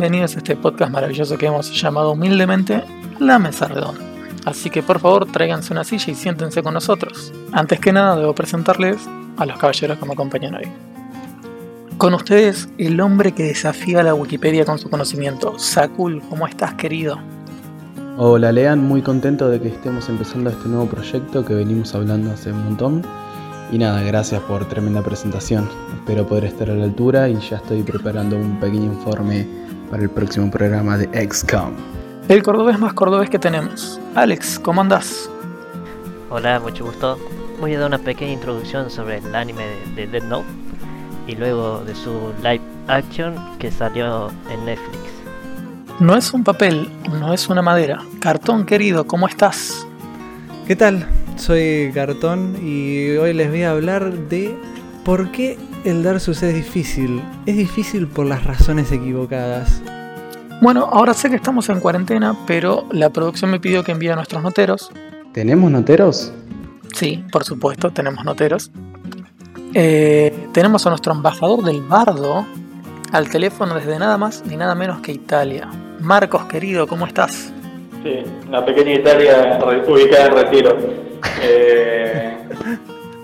Bienvenidos a este podcast maravilloso que hemos llamado humildemente La Mesa Redonda. Así que por favor tráiganse una silla y siéntense con nosotros. Antes que nada debo presentarles a los caballeros que me acompañan hoy. Con ustedes, el hombre que desafía la Wikipedia con su conocimiento. Sakul, ¿cómo estás querido? Hola Lean, muy contento de que estemos empezando este nuevo proyecto que venimos hablando hace un montón. Y nada, gracias por tremenda presentación. Espero poder estar a la altura y ya estoy preparando un pequeño informe para el próximo programa de XCOM. El cordobés más cordobés que tenemos. Alex, ¿cómo andás? Hola, mucho gusto. Voy a dar una pequeña introducción sobre el anime de, Dead Note y luego de su live action que salió en Netflix. No es un papel, no es una madera. Cartón querido, ¿cómo estás? ¿Qué tal? Soy Cartón y hoy les voy a hablar de por qué el Darsus es difícil. Es difícil por las razones equivocadas. Bueno, ahora sé que estamos en cuarentena, pero la producción me pidió que envíe a nuestros noteros. ¿Tenemos noteros? Sí, por supuesto, tenemos noteros. Eh, tenemos a nuestro embajador del bardo al teléfono desde nada más ni nada menos que Italia. Marcos, querido, ¿cómo estás? Sí, una pequeña Italia ubicada en retiro. Eh,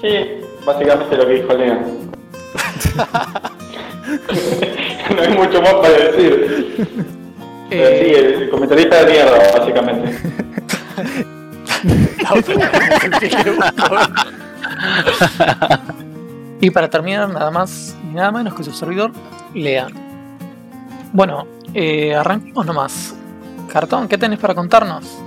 sí, básicamente lo que dijo Leon. no hay mucho más para decir. Eh, sí, el, comentarista de mierda, básicamente. y para terminar, nada más ni nada menos que su servidor, Lean. Bueno, eh, arranquemos nomás. Cartón, ¿qué tenés para contarnos?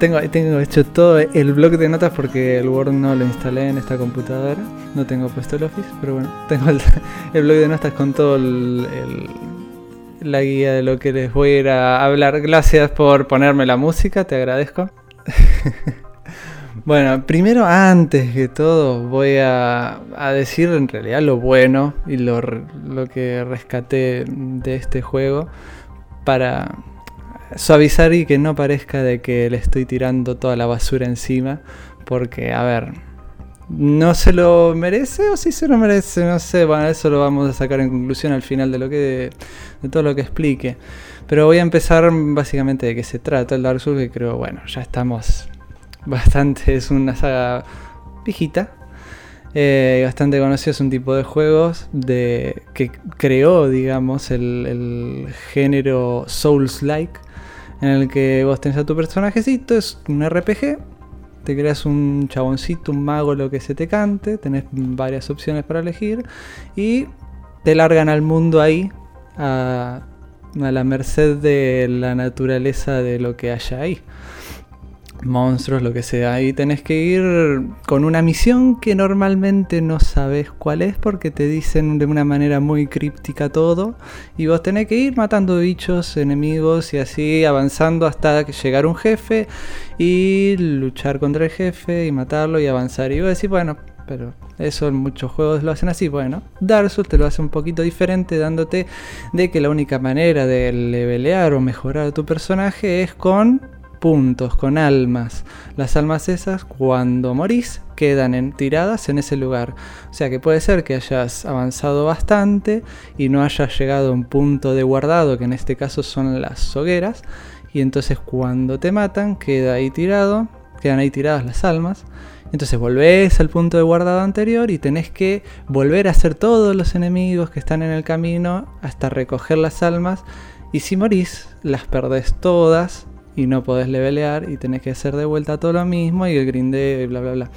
Tengo, tengo hecho todo el blog de notas porque el Word no lo instalé en esta computadora. No tengo puesto el Office, pero bueno, tengo el, blog de notas con todo el, la guía de lo que les voy a ir a hablar. Gracias por ponerme la música, te agradezco. bueno, primero, antes que todo, voy a, decir en realidad lo bueno y lo, lo que rescaté de este juego para suavizar y que no parezca de que le estoy tirando toda la basura encima. Porque, a ver, ¿no se lo merece o si se lo merece? No sé, bueno, eso lo vamos a sacar en conclusión al final de lo que de, todo lo que explique. Pero voy a empezar básicamente de qué se trata el Dark Souls, que creo, bueno, ya estamos bastante, es una saga viejita, eh, bastante conocido, es un tipo de juegos de, que creó, digamos, el, el género Souls-like, en el que vos tenés a tu personajecito, es un RPG, te creas un chaboncito, un mago, lo que se te cante, tenés varias opciones para elegir y te largan al mundo ahí a, a la merced de la naturaleza de lo que haya ahí monstruos, lo que sea. Y tenés que ir con una misión que normalmente no sabes cuál es porque te dicen de una manera muy críptica todo. Y vos tenés que ir matando bichos, enemigos y así avanzando hasta llegar un jefe y luchar contra el jefe y matarlo y avanzar. Y vos decís, bueno, pero eso en muchos juegos lo hacen así. Bueno, Dark Souls te lo hace un poquito diferente, dándote de que la única manera de levelear o mejorar a tu personaje es con puntos, con almas. Las almas esas, cuando morís, quedan en, tiradas en ese lugar. O sea que puede ser que hayas avanzado bastante y no hayas llegado a un punto de guardado, que en este caso son las hogueras. Y entonces cuando te matan, queda ahí tirado, quedan ahí tiradas las almas. Entonces volvés al punto de guardado anterior y tenés que volver a hacer todos los enemigos que están en el camino hasta recoger las almas. Y si morís, las perdés todas y no podés levelear y tenés que hacer de vuelta todo lo mismo y el grindeo y bla bla bla.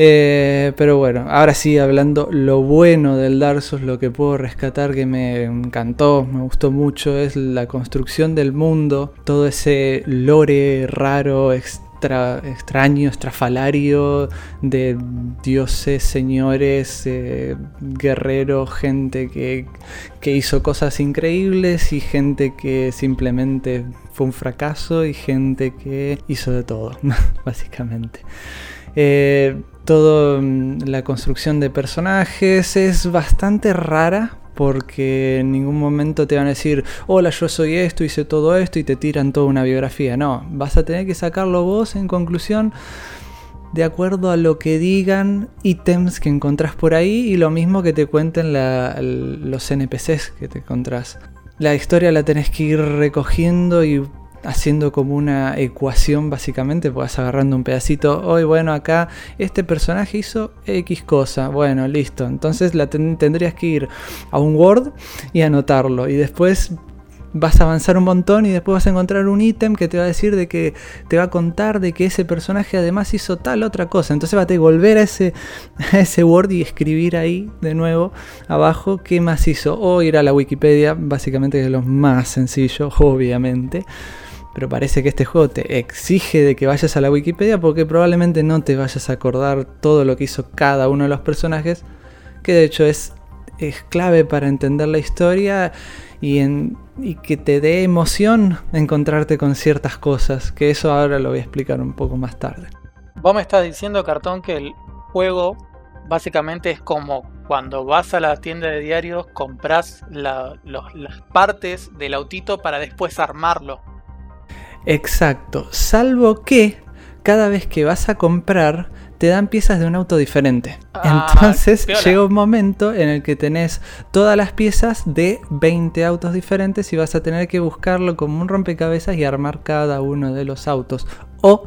Eh, pero bueno, ahora sí, hablando lo bueno del Dark lo que puedo rescatar que me encantó, me gustó mucho, es la construcción del mundo, todo ese lore raro, extraño, estrafalario de dioses, señores, eh, guerreros, gente que, que hizo cosas increíbles y gente que simplemente fue un fracaso y gente que hizo de todo, básicamente. Eh, toda mm, la construcción de personajes es bastante rara porque en ningún momento te van a decir, hola, yo soy esto, hice todo esto y te tiran toda una biografía. No, vas a tener que sacarlo vos en conclusión de acuerdo a lo que digan ítems que encontrás por ahí y lo mismo que te cuenten los NPCs que te encontrás. la historia la tenés que ir recogiendo y haciendo como una ecuación básicamente, pues vas agarrando un pedacito, hoy bueno, acá este personaje hizo X cosa, bueno, listo, entonces la tendrías que ir a un Word y anotarlo y después vas a avanzar un montón y después vas a encontrar un ítem que te va a decir de que te va a contar de que ese personaje además hizo tal otra cosa. Entonces vas a volver a ese, a ese Word y escribir ahí de nuevo abajo qué más hizo. O ir a la Wikipedia, básicamente es lo más sencillo, obviamente pero parece que este juego te exige de que vayas a la Wikipedia porque probablemente no te vayas a acordar todo lo que hizo cada uno de los personajes, que de hecho es, es clave para entender la historia y, que te dé emoción encontrarte con ciertas cosas, que eso ahora lo voy a explicar un poco más tarde. Vos me estás diciendo, Cartón, que el juego básicamente es como cuando vas a la tienda de diarios, compras las partes del autito para después armarlo. Exacto, salvo que cada vez que vas a comprar te dan piezas de un auto diferente. Ah, Entonces llega un momento en el que tenés todas las piezas de 20 autos diferentes y vas a tener que buscarlo como un rompecabezas y armar cada uno de los autos. O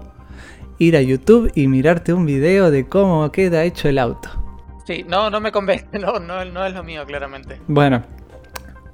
ir a YouTube y mirarte un video de cómo queda hecho el auto. Sí, no, no me convence, no, no, no es lo mío, claramente. Bueno,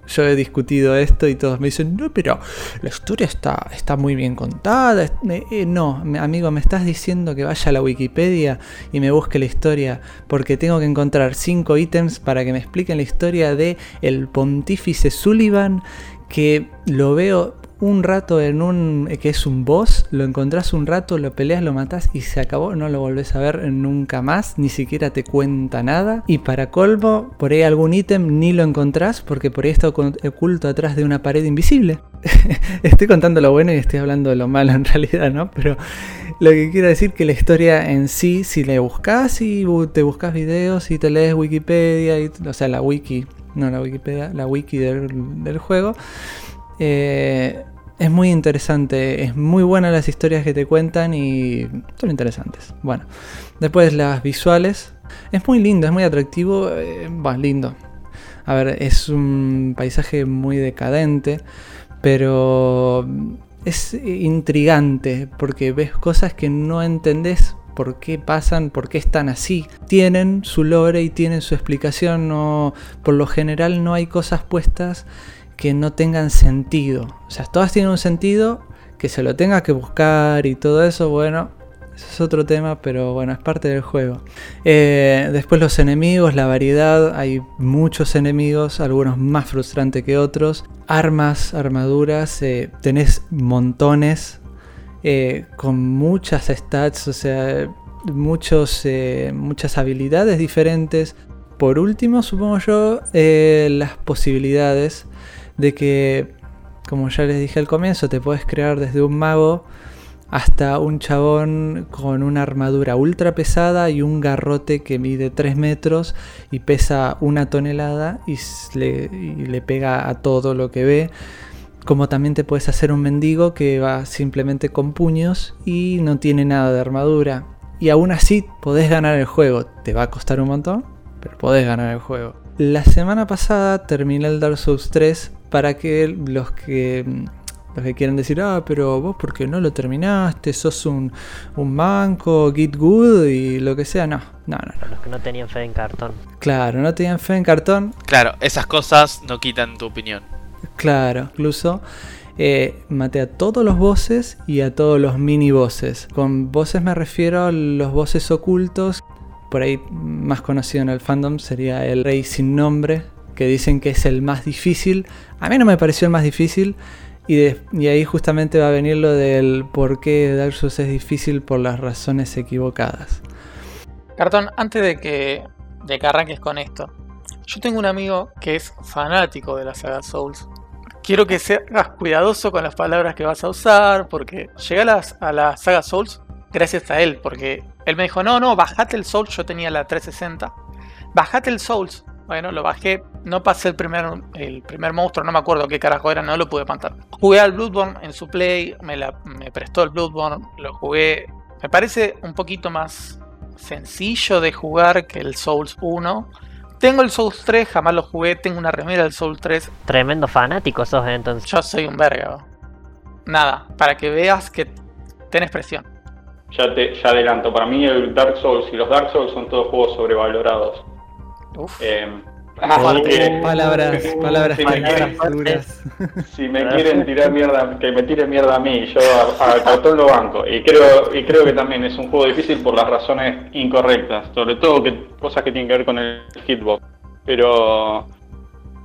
yo he discutido esto y todos me dicen, no, pero la historia está, está muy bien contada. Eh, no, amigo, me estás diciendo que vaya a la Wikipedia y me busque la historia porque tengo que encontrar cinco ítems para que me expliquen la historia de el pontífice Sullivan que lo veo un rato en un que es un boss, lo encontrás un rato, lo peleas, lo matas y se acabó, no lo volvés a ver nunca más, ni siquiera te cuenta nada. Y para colmo, por ahí algún ítem ni lo encontrás porque por ahí está oculto atrás de una pared invisible. estoy contando lo bueno y estoy hablando de lo malo en realidad, ¿no? Pero lo que quiero decir que la historia en sí, si le buscas y te buscas videos y te lees Wikipedia, o sea, la wiki, no la Wikipedia, la wiki del, del juego, eh, es muy interesante, es muy buena las historias que te cuentan y son interesantes. Bueno, después las visuales. Es muy lindo, es muy atractivo, eh, lindo. A ver, es un paisaje muy decadente, pero es intrigante porque ves cosas que no entendés por qué pasan, por qué están así. Tienen su lore y tienen su explicación, no, por lo general no hay cosas puestas que no tengan sentido. O sea, todas tienen un sentido, que se lo tenga que buscar y todo eso, bueno, eso es otro tema, pero bueno, es parte del juego. Eh, después los enemigos, la variedad, hay muchos enemigos, algunos más frustrantes que otros. Armas, armaduras, eh, tenés montones, eh, con muchas stats, o sea, muchos, muchas habilidades diferentes. Por último, supongo yo, las posibilidades de que, como ya les dije al comienzo, te puedes crear desde un mago hasta un chabón con una armadura ultra pesada y un garrote que mide 3 metros y pesa una tonelada y le, pega a todo lo que ve. Como también te puedes hacer un mendigo que va simplemente con puños y no tiene nada de armadura. Y aún así podés ganar el juego. Te va a costar un montón, pero podés ganar el juego. La semana pasada terminé el Dark Souls 3 para que los que los que quieren decir, ah, pero vos porque no lo terminaste, sos un, un manco, git good y lo que sea, no, no, no. Los que no tenían fe en cartón. Claro, no tenían fe en cartón. Claro, esas cosas no quitan tu opinión. Claro, incluso eh, maté a todos los bosses y a todos los mini bosses. Con bosses me refiero a los bosses ocultos. Por ahí más conocido en el fandom sería el rey sin nombre, que dicen que es el más difícil. A mí no me pareció el más difícil. Y, ahí justamente va a venir lo del por qué Dark Souls es difícil por las razones equivocadas. Cartón, antes de que, de que arranques con esto, yo tengo un amigo que es fanático de la saga Souls. Quiero que seas cuidadoso con las palabras que vas a usar, porque llegué a, a la saga Souls gracias a él, porque él me dijo, no, no, bajate el Souls, yo tenía la 360, bajate el Souls, bueno, lo bajé. No pasé el primer, el primer monstruo, no me acuerdo qué carajo era, no lo pude matar. Jugué al Bloodborne en su play, me, me prestó el Bloodborne, lo jugué. Me parece un poquito más sencillo de jugar que el Souls 1, Tengo el Souls 3, jamás lo jugué, tengo una remera del Souls 3. Tremendo fanático sos entonces. Yo soy un verga. Nada, para que veas que tenés presión. Ya te ya adelanto, para mí el Dark Souls y los Dark Souls son todos juegos sobrevalorados. Uf. Eh, Aparte- así que- Palabras, palabras si me, palabras quieren, duras. si me quieren tirar mierda, que me tiren mierda a mí, yo a, a cartón lo banco. Y creo, y creo que también es un juego difícil por las razones incorrectas, sobre todo que cosas que tienen que ver con el hitbox. Pero,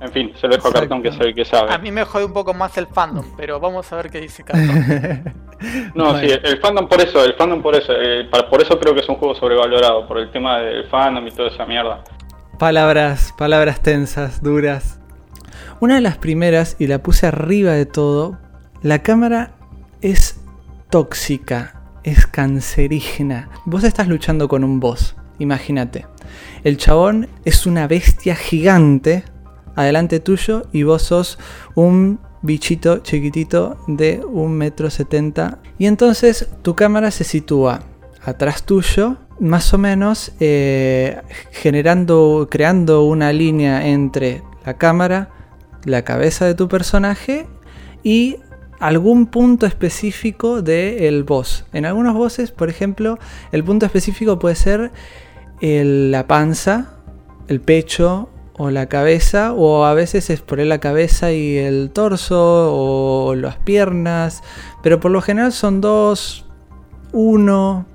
en fin, se lo dejo a cartón que es el que sabe. A mí me jode un poco más el fandom, pero vamos a ver qué dice Cartón. No, Bueno. sí, el fandom por eso, el fandom por eso, eh, pa- por eso creo que es un juego sobrevalorado, por el tema del fandom y toda esa mierda. Palabras, palabras tensas, duras. Una de las primeras, y la puse arriba de todo, la cámara es tóxica, es cancerígena. Vos estás luchando con un boss, imagínate. El chabón es una bestia gigante adelante tuyo y vos sos un bichito chiquitito de un metro setenta. Y entonces tu cámara se sitúa atrás tuyo, más o menos eh, generando, creando una línea entre la cámara, la cabeza de tu personaje y algún punto específico del boss. En algunos bosses, por ejemplo, el punto específico puede ser el- la panza, el pecho o la cabeza, o a veces es por la cabeza y el torso o las piernas, pero por lo general son dos, uno,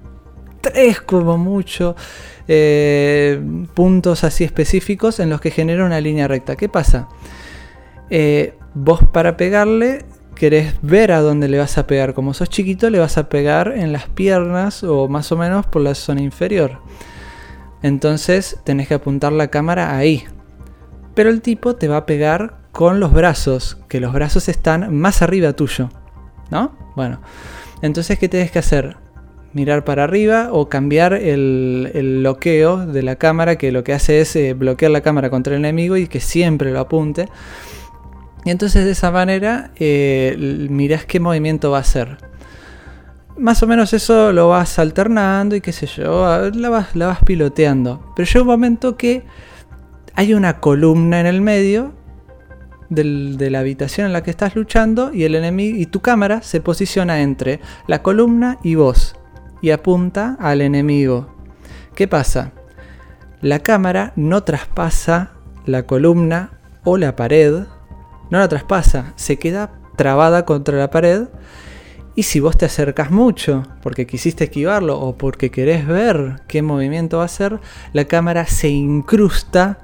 tres como mucho eh, puntos así específicos en los que genera una línea recta. ¿Qué pasa? Eh, vos para pegarle querés ver a dónde le vas a pegar. Como sos chiquito le vas a pegar en las piernas o más o menos por la zona inferior. Entonces tenés que apuntar la cámara ahí. Pero el tipo te va a pegar con los brazos, que los brazos están más arriba tuyo. ¿No? Bueno. Entonces, ¿qué tenés que hacer? Mirar para arriba o cambiar el, el bloqueo de la cámara, que lo que hace es eh, bloquear la cámara contra el enemigo y que siempre lo apunte. Y entonces de esa manera eh, mirás qué movimiento va a hacer. Más o menos eso lo vas alternando y qué sé yo, la vas, la vas piloteando. Pero llega un momento que hay una columna en el medio del- de la habitación en la que estás luchando y el enemigo y tu cámara se posiciona entre la columna y vos y apunta al enemigo. ¿Qué pasa? La cámara no traspasa la columna o la pared, no la traspasa, se queda trabada contra la pared y si vos te acercas mucho porque quisiste esquivarlo o porque querés ver qué movimiento va a hacer, la cámara se incrusta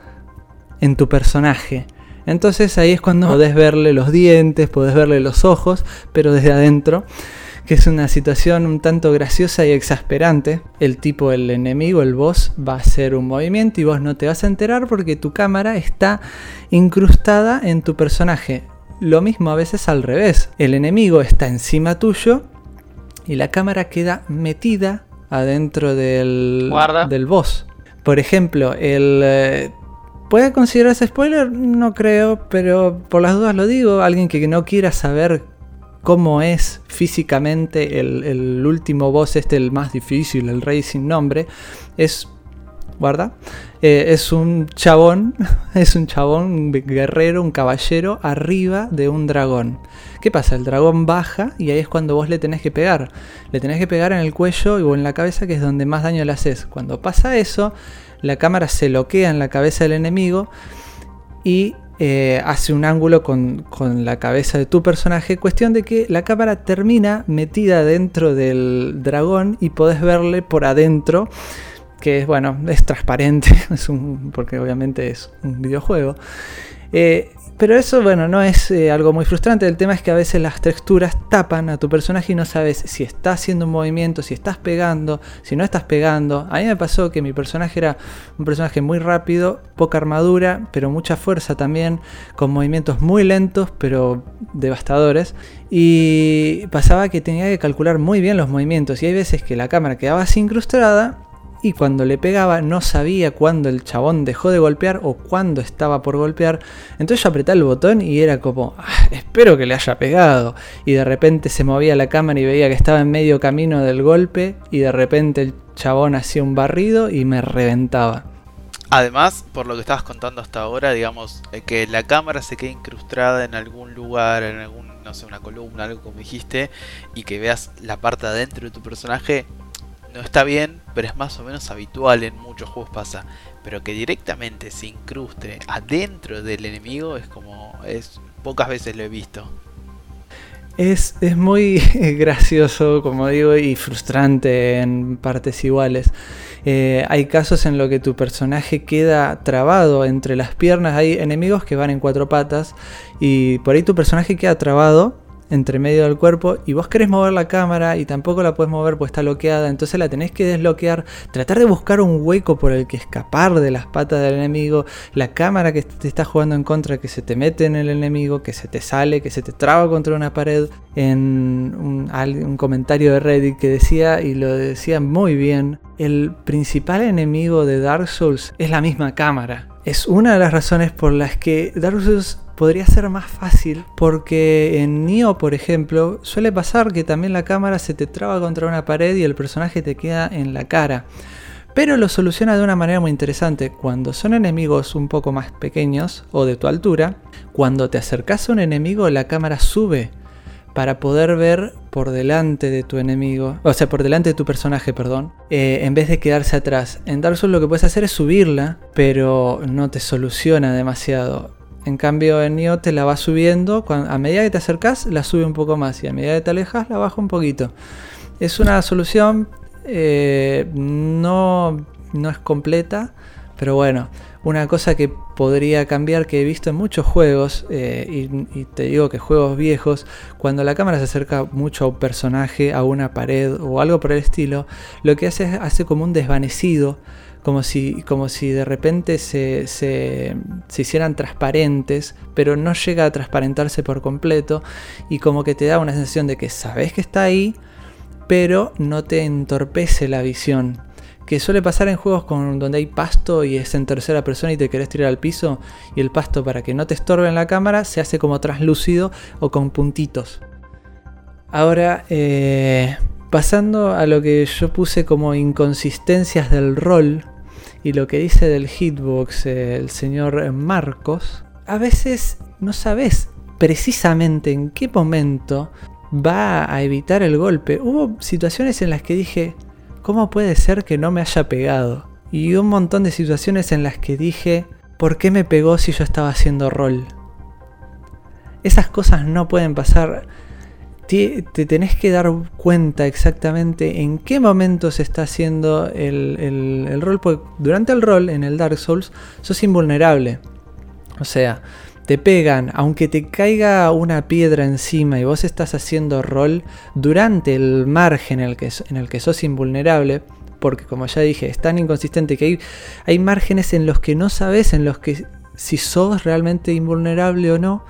en tu personaje. Entonces ahí es cuando podés verle los dientes, podés verle los ojos, pero desde adentro, que es una situación un tanto graciosa y exasperante. El tipo, el enemigo, el boss, va a hacer un movimiento y vos no te vas a enterar porque tu cámara está incrustada en tu personaje. Lo mismo a veces al revés. El enemigo está encima tuyo y la cámara queda metida adentro del, Guarda. del boss. Por ejemplo, el... eh, ¿Puede considerarse spoiler? No creo, pero por las dudas lo digo. Alguien que no quiera saber cómo es físicamente el, último boss, este, el más difícil, el rey sin nombre, es. Guarda. eh, es un chabón. Es un chabón, un guerrero, un caballero arriba de un dragón. ¿Qué pasa? El dragón baja y ahí es cuando vos le tenés que pegar. Le tenés que pegar en el cuello o en la cabeza, que es donde más daño le haces. Cuando pasa eso, la cámara se loquea en la cabeza del enemigo y eh, hace un ángulo con, con la cabeza de tu personaje. Cuestión de que la cámara termina metida dentro del dragón y podés verle por adentro. Que es, bueno, es transparente, es un, porque obviamente es un videojuego. Eh, pero eso, bueno, no es eh, algo muy frustrante. El tema es que a veces las texturas tapan a tu personaje y no sabes si está haciendo un movimiento, si estás pegando, si no estás pegando. A mí me pasó que mi personaje era un personaje muy rápido, poca armadura, pero mucha fuerza también, con movimientos muy lentos, pero devastadores. Y pasaba que tenía que calcular muy bien los movimientos. Y hay veces que la cámara quedaba así incrustada y cuando le pegaba no sabía cuándo el chabón dejó de golpear o cuándo estaba por golpear. Entonces yo apreté el botón y era como, "Ah, espero que le haya pegado. Y de repente se movía la cámara y veía que estaba en medio camino del golpe y de repente el chabón hacía un barrido y me reventaba. Además, por lo que estabas contando hasta ahora, digamos, eh, que la cámara se quede incrustada en algún lugar, en algún, no sé, una columna, algo como dijiste, y que veas la parte adentro de tu personaje, no está bien, pero es más o menos habitual en muchos juegos pasa. Pero que directamente se incruste adentro del enemigo es como, es pocas veces lo he visto. Es, es muy gracioso, como digo, y frustrante en partes iguales. Eh, hay casos en los que tu personaje queda trabado entre las piernas. Hay enemigos que van en cuatro patas y por ahí tu personaje queda trabado entre medio del cuerpo y vos querés mover la cámara y tampoco la puedes mover pues está bloqueada, entonces la tenés que desbloquear, tratar de buscar un hueco por el que escapar de las patas del enemigo, la cámara que te está jugando en contra, que se te mete en el enemigo, que se te sale, que se te traba contra una pared, en un, un comentario de Reddit que decía, y lo decía muy bien, el principal enemigo de Dark Souls es la misma cámara. Es una de las razones por las que Dark Souls podría ser más fácil porque en Nioh, por ejemplo, suele pasar que también la cámara se te traba contra una pared y el personaje te queda en la cara. Pero lo soluciona de una manera muy interesante. Cuando son enemigos un poco más pequeños o de tu altura, cuando te acercas a un enemigo la cámara sube para poder ver por delante de tu enemigo, o sea, por delante de tu personaje, perdón, eh, en vez de quedarse atrás. En Dark Souls lo que puedes hacer es subirla, pero no te soluciona demasiado. En cambio, en Nioh te la va subiendo. a medida que te acercas, la sube un poco más. Y a medida que te alejas, la baja un poquito. Es una solución. Eh, no, no es completa. Pero bueno, una cosa que podría cambiar que he visto en muchos juegos, eh, y, y, te digo que juegos viejos, cuando la cámara se acerca mucho a un personaje, a una pared o algo por el estilo, lo que hace es hace como un desvanecido como si, como si de repente se, se, hicieran transparentes, pero no llega a transparentarse por completo y como que te da una sensación de que sabes que está ahí, pero no te entorpece la visión. Que suele pasar en juegos con, donde hay pasto y es en tercera persona y te querés tirar al piso y el pasto para que no te estorbe en la cámara se hace como translúcido o con puntitos. Ahora, eh, pasando a lo que yo puse como inconsistencias del rol, y lo que dice del hitbox el señor Marcos, a veces no sabes precisamente en qué momento va a evitar el golpe. Hubo situaciones en las que dije, ¿cómo puede ser que no me haya pegado? Y un montón de situaciones en las que dije, ¿por qué me pegó si yo estaba haciendo rol? Esas cosas no pueden pasar te, tenés que dar cuenta exactamente en qué momento se está haciendo el, rol, porque durante el rol en el Dark Souls sos invulnerable. O sea, te pegan, aunque te caiga una piedra encima y vos estás haciendo rol durante el margen en el que, en el que sos invulnerable, porque como ya dije, es tan inconsistente que hay, hay márgenes en los que no sabes, en los que si sos realmente invulnerable o no.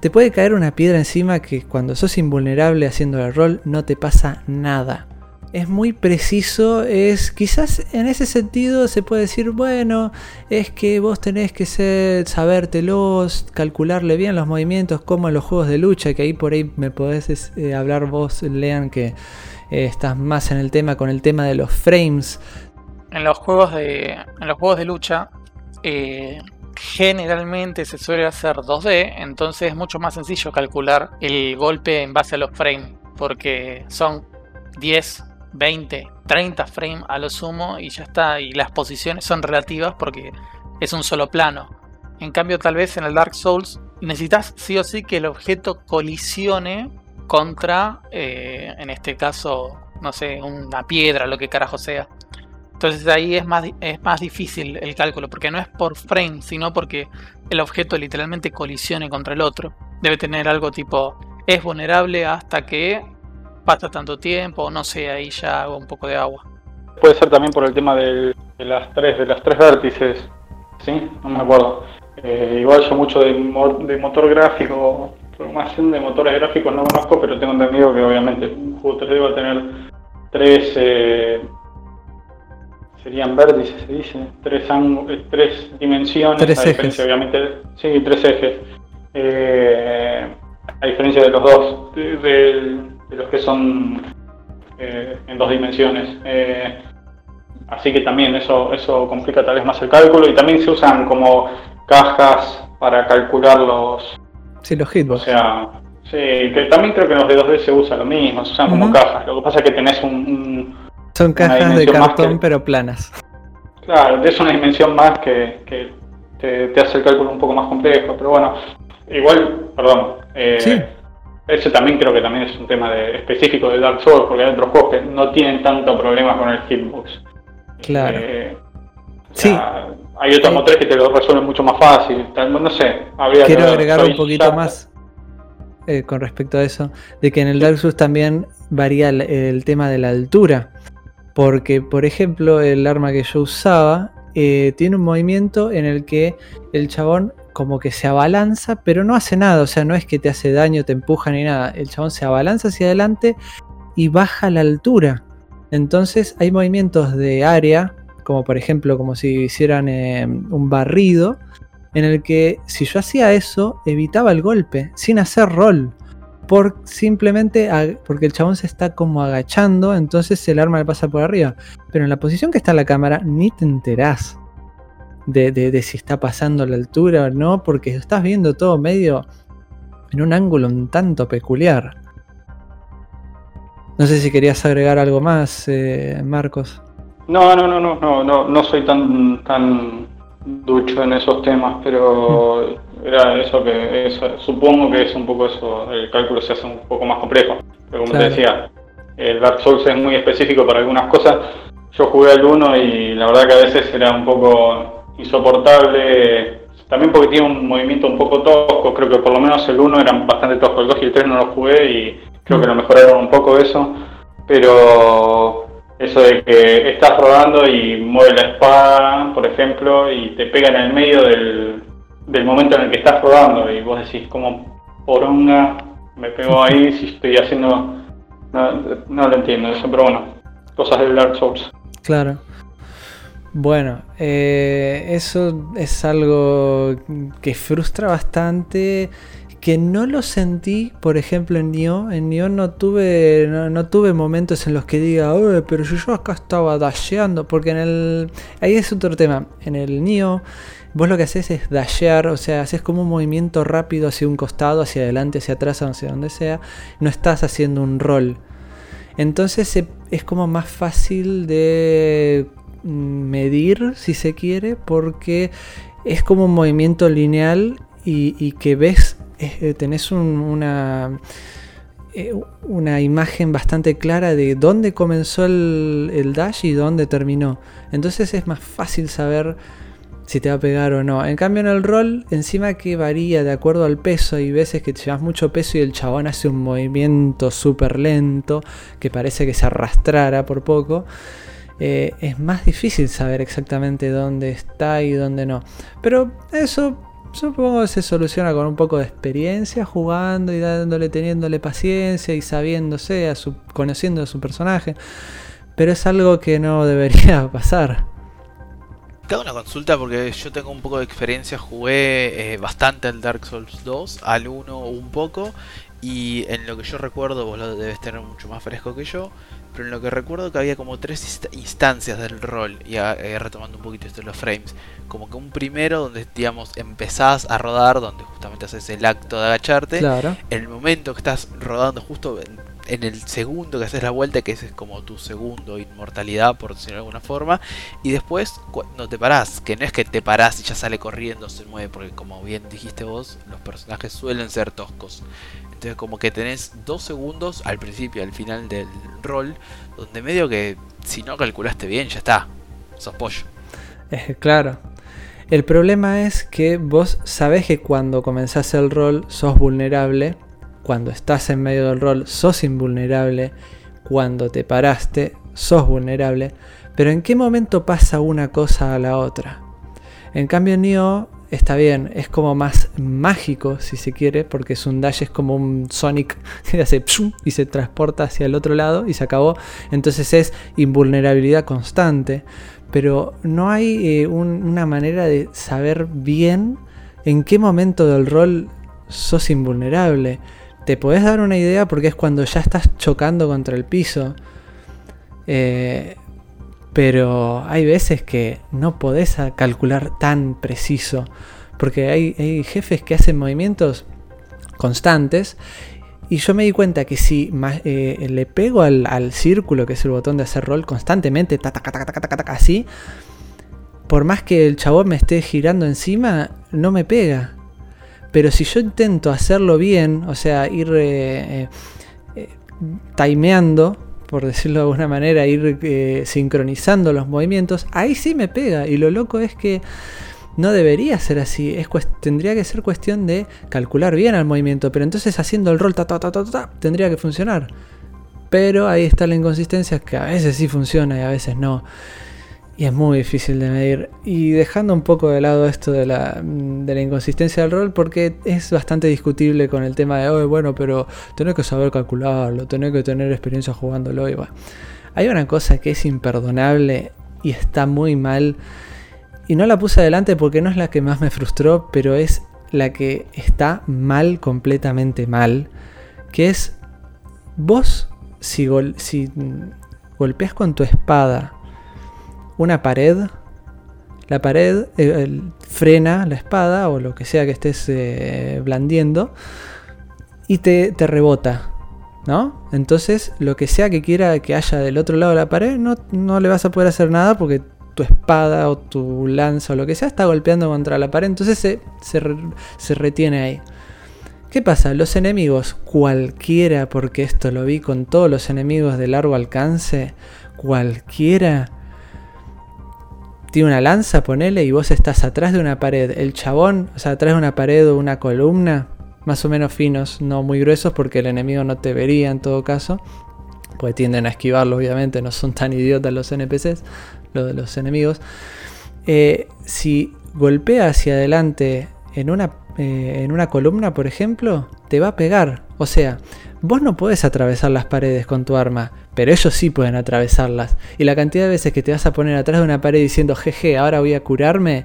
Te puede caer una piedra encima que cuando sos invulnerable haciendo el rol no te pasa nada. Es muy preciso, es quizás en ese sentido se puede decir, bueno, es que vos tenés que ser, sabértelos, calcularle bien los movimientos como en los juegos de lucha, que ahí por ahí me podés eh, hablar vos, lean que eh, estás más en el tema con el tema de los frames. En los juegos de, en los juegos de lucha, eh, generalmente se suele hacer 2D, entonces es mucho más sencillo calcular el golpe en base a los frames, porque son 10, 20, 30 frames a lo sumo y ya está, y las posiciones son relativas porque es un solo plano. En cambio, tal vez en el Dark Souls necesitas sí o sí que el objeto colisione contra, eh, en este caso, no sé, una piedra, lo que carajo sea. Entonces ahí es más, es más difícil el cálculo, porque no es por frame, sino porque el objeto literalmente colisione contra el otro. Debe tener algo tipo, es vulnerable hasta que pasa tanto tiempo, o no sé, ahí ya hago un poco de agua. Puede ser también por el tema de las tres, de las tres vértices, ¿sí? No me acuerdo. Eh, igual yo mucho de, motor gráfico, programación de motores gráficos no conozco, pero tengo entendido que obviamente un juego 3D va a tener tres... Eh, serían vértices, se dice, tres, eh, tres dimensiones, tres ejes. obviamente, sí, tres ejes. Eh, a diferencia de los dos, de, los que son eh, en dos dimensiones. Así que también eso, eso complica tal vez más el cálculo y también se usan como cajas para calcular los... Sí, los hitbox. O sea, sí, que también creo que en los de 2D se usa lo mismo, se usan como cajas. Lo que pasa es que tenés un... un- Son cajas de cartón que- pero planas. claro, es una dimensión más que, que te, te hace el cálculo un poco más complejo, pero bueno, igual, perdón. eh, Sí. Ese también creo que también es un tema de- específico de Dark Souls, porque hay otros juegos que no tienen tanto problema con el hitbox. Claro. Eh, o Sí. Hay otros Sí. motores que te lo resuelven mucho más fácil. No sé, habría que Quiero ver. agregar un poquito ya- más eh, con respecto a eso, de que en el Dark Souls también varía el, el tema de la altura. Porque, por ejemplo, el arma que yo usaba eh, tiene un movimiento en el que el chabón como que se abalanza, pero no hace nada. O sea, no es que te hace daño, te empuja ni nada. El chabón se abalanza hacia adelante y baja la altura. Entonces hay movimientos de área, como por ejemplo, como si hicieran eh, un barrido, en el que si yo hacía eso, evitaba el golpe, sin hacer rol. Por simplemente porque el chabón se está como agachando, entonces el arma le pasa por arriba. Pero en la posición que está la cámara, ni te enterás de, de- de si está pasando la altura o no, porque estás viendo todo medio en un ángulo un tanto peculiar. No sé si querías agregar algo más, eh, Marcos. No, no, no, no, no, no, no soy tan, tan ducho en esos temas, pero era eso que, eso, supongo que es un poco eso, el cálculo se hace un poco más complejo. Pero como Claro. te decía, el Dark Souls es muy específico para algunas cosas. Yo jugué al 1 y la verdad que a veces era un poco insoportable, también porque tiene un movimiento un poco tosco, creo que por lo menos el 1 era bastante tosco, el 2 y el 3 no lo jugué y creo que lo mejoraron un poco eso, pero eso de que estás rodando y mueve la espada, por ejemplo, y te pega en el medio del, del momento en el que estás rodando y vos decís como poronga me pegó ahí si estoy haciendo... No, no lo entiendo eso, pero bueno, cosas del Dark Souls. Claro. Bueno, eh, eso es algo que frustra bastante. Que no lo sentí, por ejemplo, en Nioh. En Nioh no tuve, no, tuve momentos en los que diga, "Oye, pero si yo acá estaba dasheando. Porque en el. Ahí es otro tema. En el Nioh, vos lo que haces es dashear, o sea, haces como un movimiento rápido hacia un costado, hacia adelante, hacia atrás, hacia donde sea. No estás haciendo un rol. Entonces se- es como más fácil de mm, medir, si se quiere, porque es como un movimiento lineal y, que ves, eh, tenés un- una, eh, una imagen bastante clara de dónde comenzó el, el dash y dónde terminó. Entonces es más fácil saber si te va a pegar o no. En cambio en el rol, encima que varía de acuerdo al peso, hay veces que te llevas mucho peso y el chabón hace un movimiento súper lento, que parece que se arrastrara por poco. eh, es más difícil saber exactamente dónde está y dónde no. Pero eso supongo que se soluciona con un poco de experiencia jugando y dándole, teniéndole paciencia y sabiéndose, a su, conociendo a su personaje. Pero es algo que no debería pasar. Te hago una consulta porque yo tengo un poco de experiencia, jugué eh, bastante al Dark Souls 2, al 1 un poco, y en lo que yo recuerdo, vos lo debes tener mucho más fresco que yo, pero en lo que recuerdo que había como tres insta- instancias del rol, y ah, eh, retomando un poquito esto de los frames, como que un primero donde, digamos, empezás a rodar, donde justamente haces el acto de agacharte, Claro. en el momento que estás rodando justo en, el segundo que haces la vuelta, que ese es como tu segundo inmortalidad, por decirlo de alguna forma, y después cuando te parás, que no es que te parás y ya sale corriendo, se mueve, porque como bien dijiste vos, los personajes suelen ser toscos. Entonces como que tenés dos segundos al principio al final del rol, donde medio que si no calculaste bien, ya está, sos pollo. Claro. El problema es que vos sabés que cuando comenzás el rol sos vulnerable, cuando estás en medio del rol sos invulnerable, cuando te paraste sos vulnerable, pero ¿en qué momento pasa una cosa a la otra? En cambio Nioh está bien, es como más mágico si se quiere, porque es un dash, es como un Sonic que hace y se transporta hacia el otro lado y se acabó. Entonces es invulnerabilidad constante pero no hay eh, un- una manera de saber bien en qué momento del rol sos invulnerable. Te podés dar una idea porque es cuando ya estás chocando contra el piso. Eh, pero hay veces que no podés calcular tan preciso, porque hay, jefes que hacen movimientos constantes y yo me di cuenta que si eh, le pego al, círculo, que es el botón de hacer rol constantemente, así, por más que el chabón me esté girando encima, no me pega. Pero si yo intento hacerlo bien, o sea, ir eh, eh, timeando, por decirlo de alguna manera, ir eh, sincronizando los movimientos, ahí sí me pega. Y lo loco es que no debería ser así. Tendría que ser cuestión de calcular bien el movimiento. Pero entonces haciendo el rol tendría que funcionar. Pero ahí está la inconsistencia que a veces sí funciona y a veces no. Y es muy difícil de medir. Y dejando un poco de lado esto de la, de la inconsistencia del rol, porque es bastante discutible con el tema de, oh, bueno, pero tenés que saber calcularlo, tenés que tener experiencia jugándolo. Y Hay una cosa que es imperdonable y está muy mal. Y no la puse adelante porque no es la que más me frustró, pero es la que está mal, completamente mal. Que es, vos, si, si golpeas con tu espada una pared. La pared eh, frena la espada o lo que sea que estés eh, blandiendo y te, rebota. ¿No? Entonces, lo que sea que quiera que haya del otro lado de la pared, no, no le vas a poder hacer nada porque tu espada o tu lanza o lo que sea está golpeando contra la pared. Entonces se, se, se retiene ahí. ¿Qué pasa? Los enemigos, cualquiera, porque esto lo vi con todos los enemigos de largo alcance, cualquiera una lanza, ponele, y vos estás atrás de una pared. El chabón, o sea, atrás de una pared o una columna, más o menos finos, no muy gruesos, porque el enemigo no te vería en todo caso. Porque tienden a esquivarlo, obviamente, no son tan idiotas los NPCs, los los enemigos. Eh, si golpea hacia adelante en una, eh, en una columna, por ejemplo, te va a pegar. O sea, vos no podés atravesar las paredes con tu arma, pero ellos sí pueden atravesarlas. Y la cantidad de veces que te vas a poner atrás de una pared diciendo, jeje, ahora voy a curarme,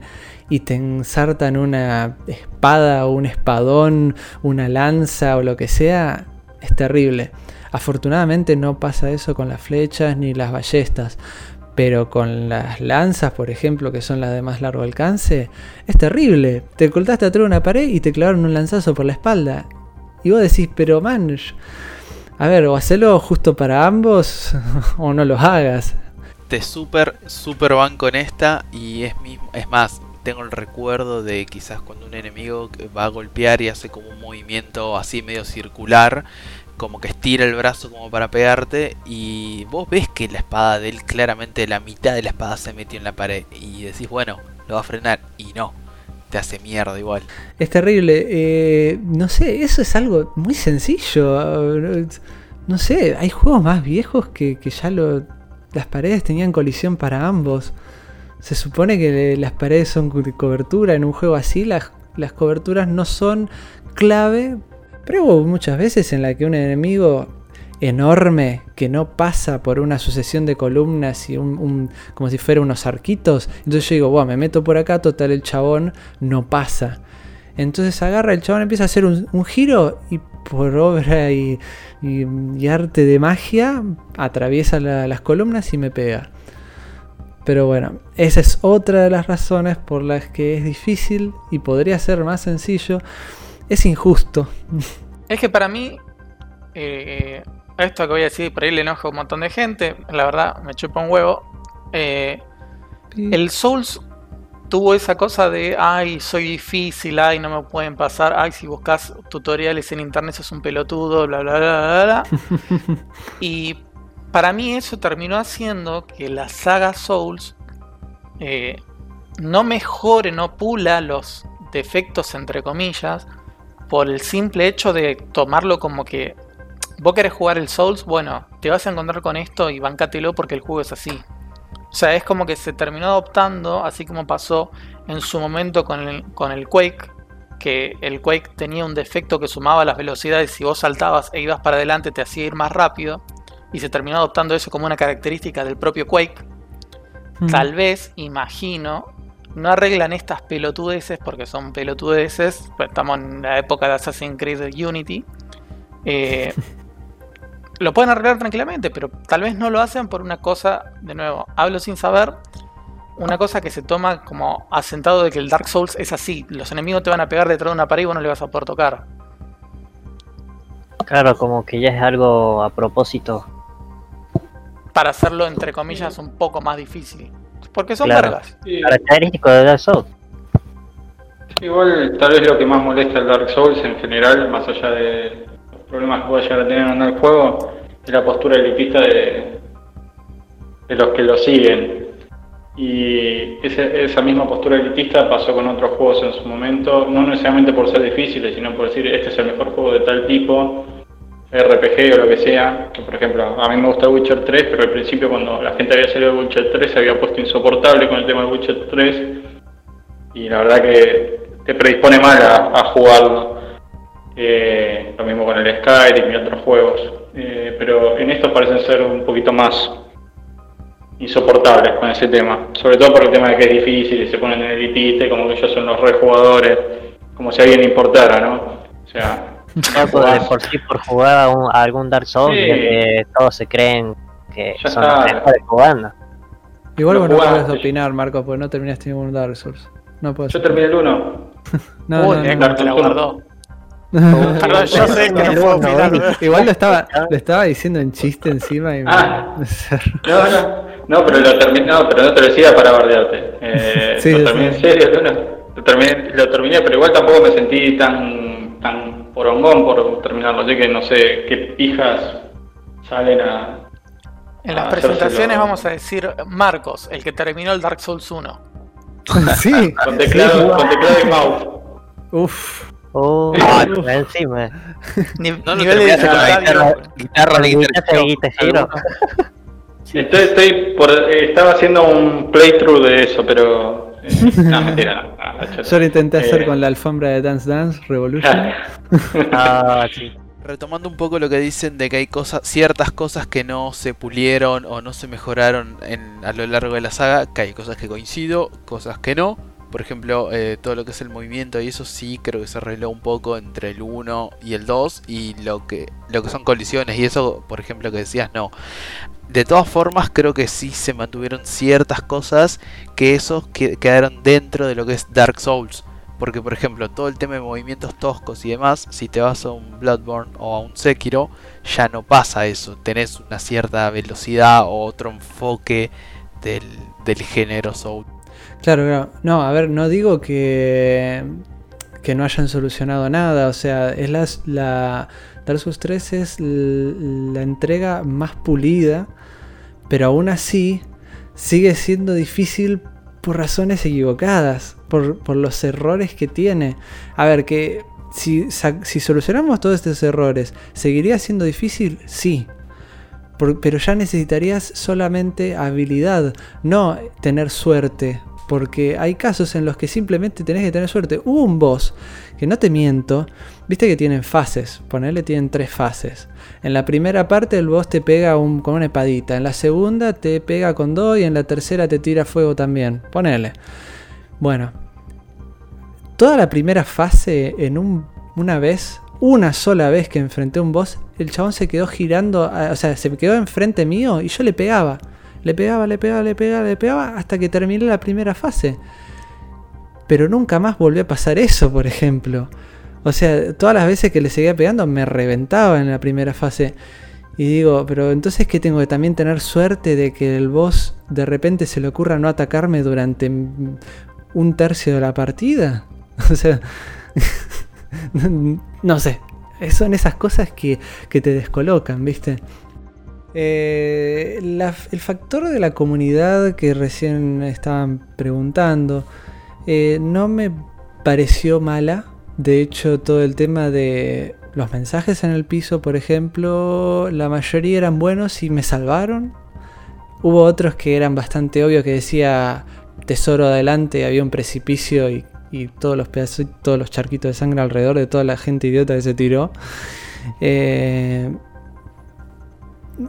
y te ensartan una espada o un espadón, una lanza o lo que sea, es terrible. Afortunadamente no pasa eso con las flechas ni las ballestas. Pero con las lanzas, por ejemplo, que son las de más largo alcance, es terrible. Te ocultaste atrás de una pared y te clavaron un lanzazo por la espalda. Y vos decís, pero man, a ver, o hacelo justo para ambos o no los hagas. Te super, super banco en esta y es, mismo, es más, tengo el recuerdo de quizás cuando un enemigo va a golpear y hace como un movimiento así medio circular, como que estira el brazo como para pegarte y vos ves que la espada de él claramente la mitad de la espada se metió en la pared y decís, bueno, lo va a frenar y no, te hace mierda igual. Es terrible. Eh, no sé, eso es algo muy sencillo. No sé, hay juegos más viejos que, ya lo, las paredes tenían colisión para ambos. Se supone que las paredes son cobertura. En un juego así las, las coberturas no son clave. Pero hubo muchas veces en la que un enemigo enorme que no pasa por una sucesión de columnas y un, como si fuera unos arquitos. Entonces yo digo, wow, me meto por acá, total el chabón no pasa. Entonces agarra el chabón, empieza a hacer un, giro y por obra y, arte de magia atraviesa las columnas y me pega. Pero bueno, esa es otra de las razones por las que es difícil y podría ser más sencillo. Es injusto. Es que para mí eh, esto que voy a decir por ahí le enoja a un montón de gente, la verdad me chupa un huevo. Eh, el Souls tuvo esa cosa de, ay, soy difícil, ay, no me pueden pasar, ay, si buscas tutoriales en internet sos un pelotudo, bla, bla, bla, bla, y para mí eso terminó haciendo que la saga Souls eh, no mejore, no pula los defectos, entre comillas, por el simple hecho de tomarlo como que vos querés jugar el Souls, bueno, te vas a encontrar con esto y bancátelo porque el juego es así. O sea, es como que se terminó adoptando, así como pasó en su momento con el, con el Quake, que el Quake tenía un defecto que sumaba las velocidades, si vos saltabas e ibas para adelante te hacía ir más rápido, y se terminó adoptando eso como una característica del propio Quake. Mm. Tal vez, imagino, no arreglan estas pelotudeces, porque son pelotudeces, pues estamos en la época de Assassin's Creed Unity, eh, lo pueden arreglar tranquilamente, pero tal vez no lo hacen por una cosa, de nuevo, hablo sin saber, una cosa que se toma como asentado de que el Dark Souls es así, los enemigos te van a pegar detrás de una pared y vos no le vas a poder tocar. Claro, como que ya es algo a propósito. Para hacerlo, entre comillas, un poco más difícil. Porque son Claro. vergas. Sí. Característico de Dark Souls. Igual, tal vez lo que más molesta al Dark Souls en general, más allá de problemas que pueda llegar a tener en el juego, es la postura elitista de, de los que lo siguen. Y esa misma postura elitista pasó con otros juegos en su momento, no necesariamente por ser difíciles, sino por decir este es el mejor juego de tal tipo, RPG o lo que sea. Por ejemplo, a mí me gusta Witcher 3, pero al principio cuando la gente había salido de Witcher 3 se había puesto insoportable con el tema de Witcher 3 y la verdad que te predispone mal a jugarlo. Eh, lo mismo con el Skyrim y otros juegos. Eh, pero en estos parecen ser un poquito más insoportables con ese tema. Sobre todo por el tema de que es difícil y se ponen en elitista y como que ellos son los rejugadores, como si alguien importara, ¿no? O sea, Ya por, de por sí, por jugar a, un- a algún Dark Souls, Sí. ya que todos se creen que Ya son está. los mejores jugando. Igual vos no puedes opinar, Marco, porque no terminaste ningún Dark Souls. No yo terminé el 1. No, Uy, no, no. guardó. No. Perdón, yo sé que no puedo opinar. Igual lo estaba, lo estaba diciendo en chiste encima y me, Ah. me. No, no, no, pero lo terminé, no, pero no te lo decía para bardearte. Eh, Sí, lo sí. terminé en serio, uno. Lo terminé, lo terminé, pero igual tampoco me sentí tan, tan porongón por terminarlo. Así que no sé qué pijas salen a. En las a presentaciones vamos a decir Marcos, el que terminó el Dark Souls 1. Sí. Con teclado, con teclado y mouse. Uf. Uh, Ah, encima. Ni- No nivel de guitarra, guitarra de Guitarra. Estoy, estoy por, eh, estaba haciendo un playthrough de eso, pero. eh, no, mentira, no. no, la chota. Yo lo intenté hacer Eh, con la alfombra de Dance Dance Revolution. Ah, sí. Retomando un poco lo que dicen de que hay cosas, ciertas cosas que no se pulieron o no se mejoraron en- a lo largo de la saga, que hay cosas que coincido, cosas que no. Por ejemplo, eh, todo lo que es el movimiento y eso sí creo que se arregló un poco entre el 1 y el 2 y lo que, lo que son colisiones y eso, por ejemplo, que decías, no. De todas formas, creo que sí se mantuvieron ciertas cosas que esos que quedaron dentro de lo que es Dark Souls. Porque, por ejemplo, todo el tema de movimientos toscos y demás, si te vas a un Bloodborne o a un Sekiro, ya no pasa eso. Tenés una cierta velocidad o otro enfoque del, del género Soul. Claro, claro. No, a ver, no digo que, que no hayan solucionado nada. O sea, es la, la Dark Souls 3 es la entrega más pulida, pero aún así sigue siendo difícil por razones equivocadas, por, por los errores que tiene. A ver, que si, si solucionamos todos estos errores, ¿seguiría siendo difícil? Sí. Pero ya necesitarías solamente habilidad, no tener suerte. Porque hay casos en los que simplemente tenés que tener suerte. Hubo un boss que no te miento, viste que tienen fases, ponerle tienen tres fases. En la primera parte el boss te pega con una espadita, en la segunda te pega con dos y en la tercera te tira fuego también. Ponele. Bueno, toda la primera fase en un- una vez, una sola vez que enfrenté a un boss, el chabón se quedó girando, o sea, se quedó enfrente mío y yo le pegaba. Le pegaba, le pegaba, le pegaba, le pegaba hasta que terminé la primera fase. Pero nunca más volvió a pasar eso, por ejemplo. O sea, todas las veces que le seguía pegando me reventaba en la primera fase. Y digo, pero entonces que tengo que también tener suerte de que el boss de repente se le ocurra no atacarme durante un tercio de la partida. O sea, no sé. Son esas cosas que, que te descolocan, ¿viste? Eh, el factor de la comunidad que recién estaban preguntando eh, no me pareció mala. De hecho, todo el tema de los mensajes en el piso, por ejemplo, la mayoría eran buenos y me salvaron. Hubo otros que eran bastante obvios que decía tesoro adelante, había un precipicio y, y todos los pedazos, todos los charquitos de sangre alrededor de toda la gente idiota que se tiró. Eh,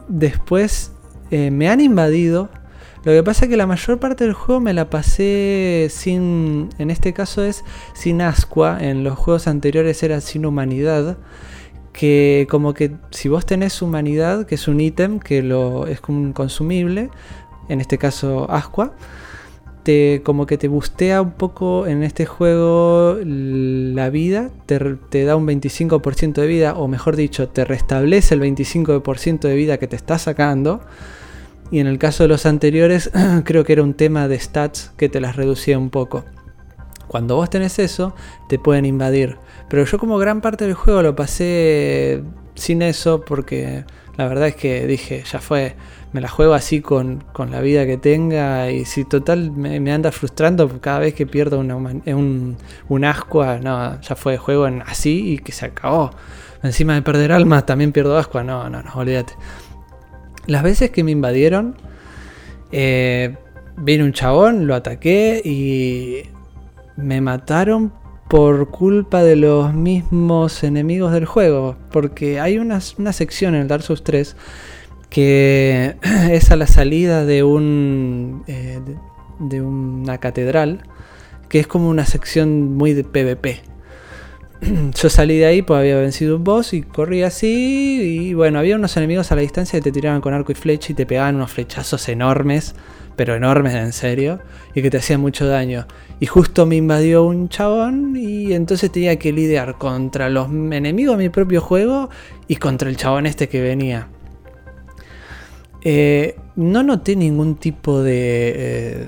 después eh, me han invadido. Lo que pasa es que la mayor parte del juego me la pasé sin. En este caso es sin ascua. En los juegos anteriores era sin humanidad. que como que si vos tenés humanidad, que es un ítem que lo, es como un consumible, en este caso Asqua, como que te bustea un poco en este juego la vida, te, te da un 25% de vida, o mejor dicho, te restablece el 25% de vida que te está sacando. Y en el caso de los anteriores, creo que era un tema de stats que te las reducía un poco. Cuando vos tenés eso, te pueden invadir. Pero yo como gran parte del juego lo pasé sin eso porque la verdad es que dije, ya fue, me la juego así con, la vida que tenga y si total me, anda frustrando cada vez que pierdo una, un, un ascua, no, ya fue, juego en así y que se acabó. Encima de perder almas también pierdo ascua, no, no, no, olvídate. Las veces que me invadieron, eh, vino un chabón, lo ataqué y me mataron por culpa de los mismos enemigos del juego. Porque hay una, sección en el Dark Souls 3 que es a la salida de un. Eh, de, una catedral. Que es como una sección muy de PvP. Yo salí de ahí, pues había vencido un boss y corrí así. Y bueno, había unos enemigos a la distancia que te tiraban con arco y flecha y te pegaban unos flechazos enormes pero enormes en serio, y que te hacían mucho daño. Y justo me invadió un chabón y entonces tenía que lidiar contra los enemigos de mi propio juego y contra el chabón este que venía. Eh, no noté ningún tipo de, eh,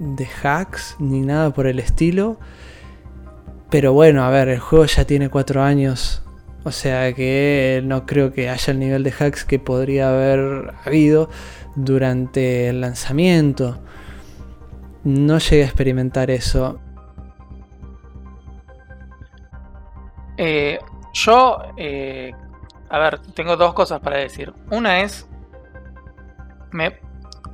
de hacks ni nada por el estilo. Pero bueno, a ver, el juego ya tiene 4 años. O sea que no creo que haya el nivel de hacks que podría haber habido durante el lanzamiento. No llegué a experimentar eso. Eh, yo, eh, a ver, tengo dos cosas para decir. Una es, me,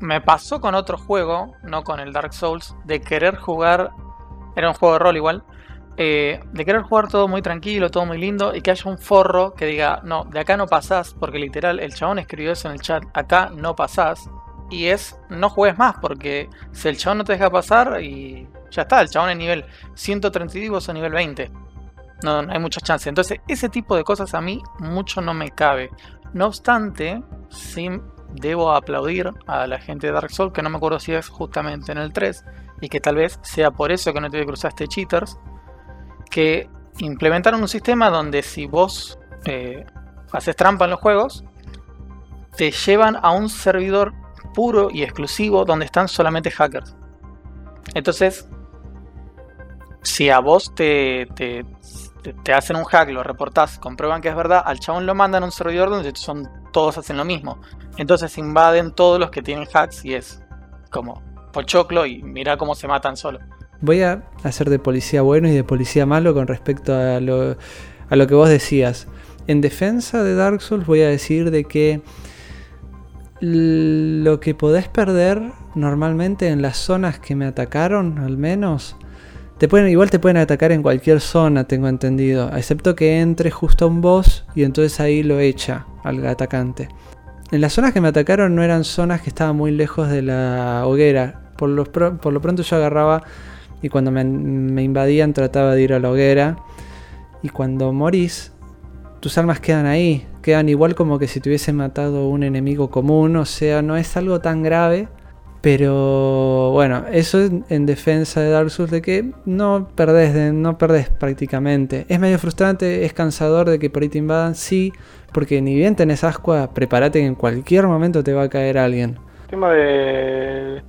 me pasó con otro juego, no con el Dark Souls, de querer jugar, era un juego de rol igual, eh, de querer jugar todo muy tranquilo, todo muy lindo, y que haya un forro que diga, no, de acá no pasás, porque literal el chabón escribió eso en el chat, acá no pasás, y es, no juegues más, porque si el chabón no te deja pasar, y ya está, el chabón es nivel 132 o nivel 20. No, no hay muchas chances. Entonces, ese tipo de cosas a mí mucho no me cabe. No obstante, sí debo aplaudir a la gente de Dark Souls, que no me acuerdo si es justamente en el 3, y que tal vez sea por eso que no te cruzaste cheaters que implementaron un sistema donde si vos eh, haces trampa en los juegos, te llevan a un servidor puro y exclusivo donde están solamente hackers. Entonces, si a vos te, te, hacen un hack, lo reportás, comprueban que es verdad, al chabón lo mandan a un servidor donde son, todos hacen lo mismo. Entonces invaden todos los que tienen hacks y es como pochoclo y mira cómo se matan solo. Voy a hacer de policía bueno y de policía malo con respecto a lo, a lo que vos decías. En defensa de Dark Souls voy a decir de que lo que podés perder normalmente en las zonas que me atacaron, al menos, te pueden, igual te pueden atacar en cualquier zona, tengo entendido, excepto que entre justo a un boss y entonces ahí lo echa al atacante. En las zonas que me atacaron no eran zonas que estaban muy lejos de la hoguera. Por por lo pronto yo agarraba y cuando me, invadían trataba de ir a la hoguera. Y cuando morís, tus almas quedan ahí, quedan igual como que si te matado un enemigo común, o sea, no es algo tan grave. Pero bueno, eso en defensa de Dark Souls de que no perdés, no perdés prácticamente. Es medio frustrante, es cansador de que por ahí te invadan, sí, porque ni bien tenés ascua, prepárate que en cualquier momento te va a caer alguien. El tema de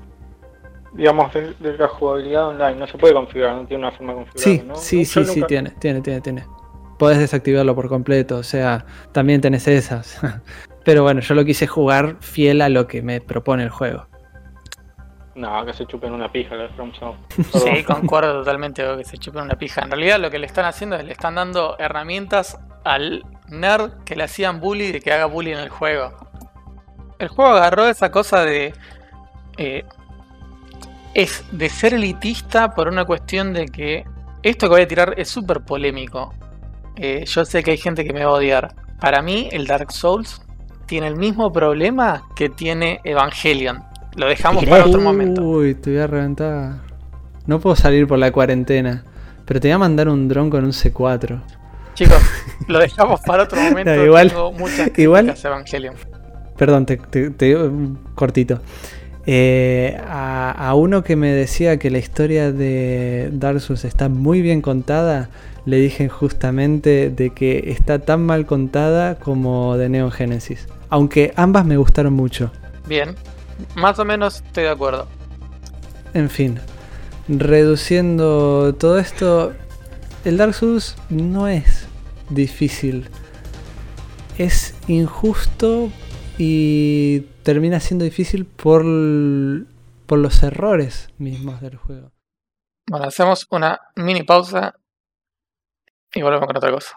digamos, de, la jugabilidad online. No se puede configurar, no tiene una forma de configurarlo, sí, Sí, sí, sí, tiene, tiene, tiene, tiene. Podés desactivarlo por completo, o sea, también tenés esas. Pero bueno, yo lo quise jugar fiel a lo que me propone el juego. No, que se chupen una pija la From Sí, concuerdo totalmente que se chupen una pija. En realidad lo que le están haciendo es le están dando herramientas al nerd que le hacían bully de que haga bully en el juego. El juego agarró esa cosa de eh, es de ser elitista por una cuestión de que esto que voy a tirar es súper polémico. Eh, yo sé que hay gente que me va a odiar. Para mí, el Dark Souls tiene el mismo problema que tiene Evangelion. Lo dejamos para otro momento. Uy, te voy a reventar. No puedo salir por la cuarentena, pero te voy a mandar un dron con un C4. Chicos, lo dejamos para otro momento. No, igual- Tengo muchas igual- Evangelion. Perdón, te, te- te digo cortito. Eh, a, a uno que me decía que la historia de Dark Souls está muy bien contada, le dije justamente de que está tan mal contada como de Neon Genesis. Aunque ambas me gustaron mucho. Bien, más o menos estoy de acuerdo. En fin, reduciendo todo esto, el Dark Souls no es difícil. Es injusto y termina siendo difícil por, por los errores mismos del juego. Bueno, hacemos una mini pausa y volvemos con otra cosa.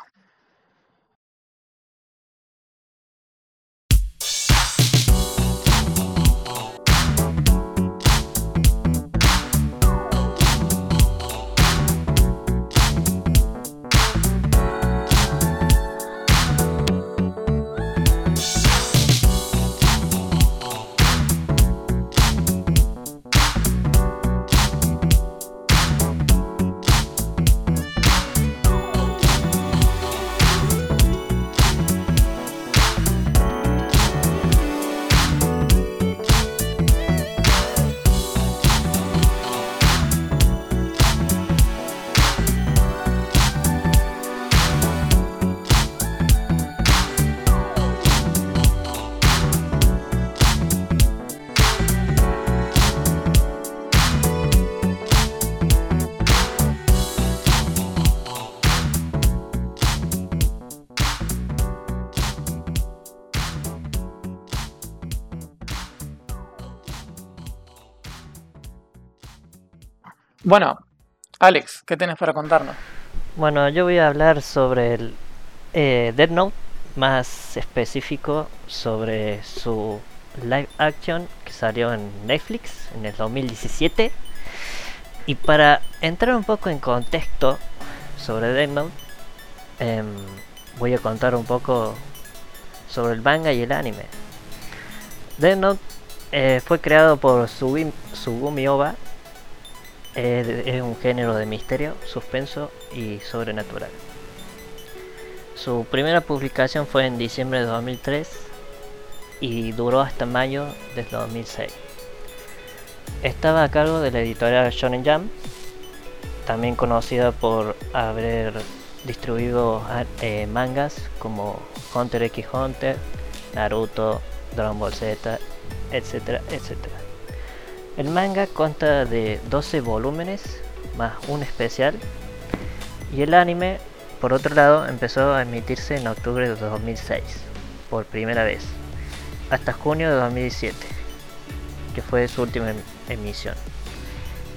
Bueno, Alex, ¿qué tienes para contarnos? Bueno, yo voy a hablar sobre el eh, Dead Note, más específico sobre su live action que salió en Netflix en el 2017. Y para entrar un poco en contexto sobre Dead Note, em, voy a contar un poco sobre el manga y el anime. Dead Note eh, fue creado por Sugumi, Oba, es, un género de misterio, suspenso y sobrenatural. Su primera publicación fue en diciembre de 2003 y duró hasta mayo del 2006. Estaba a cargo de la editorial Shonen Jump, también conocida por haber distribuido eh, mangas como Hunter x Hunter, Naruto, Dragon Ball Z, etcétera, etcétera. El manga consta de 12 volúmenes más un especial y el anime, por otro lado, empezó a emitirse en octubre de 2006 por primera vez hasta junio de 2017, que fue su última em- emisión.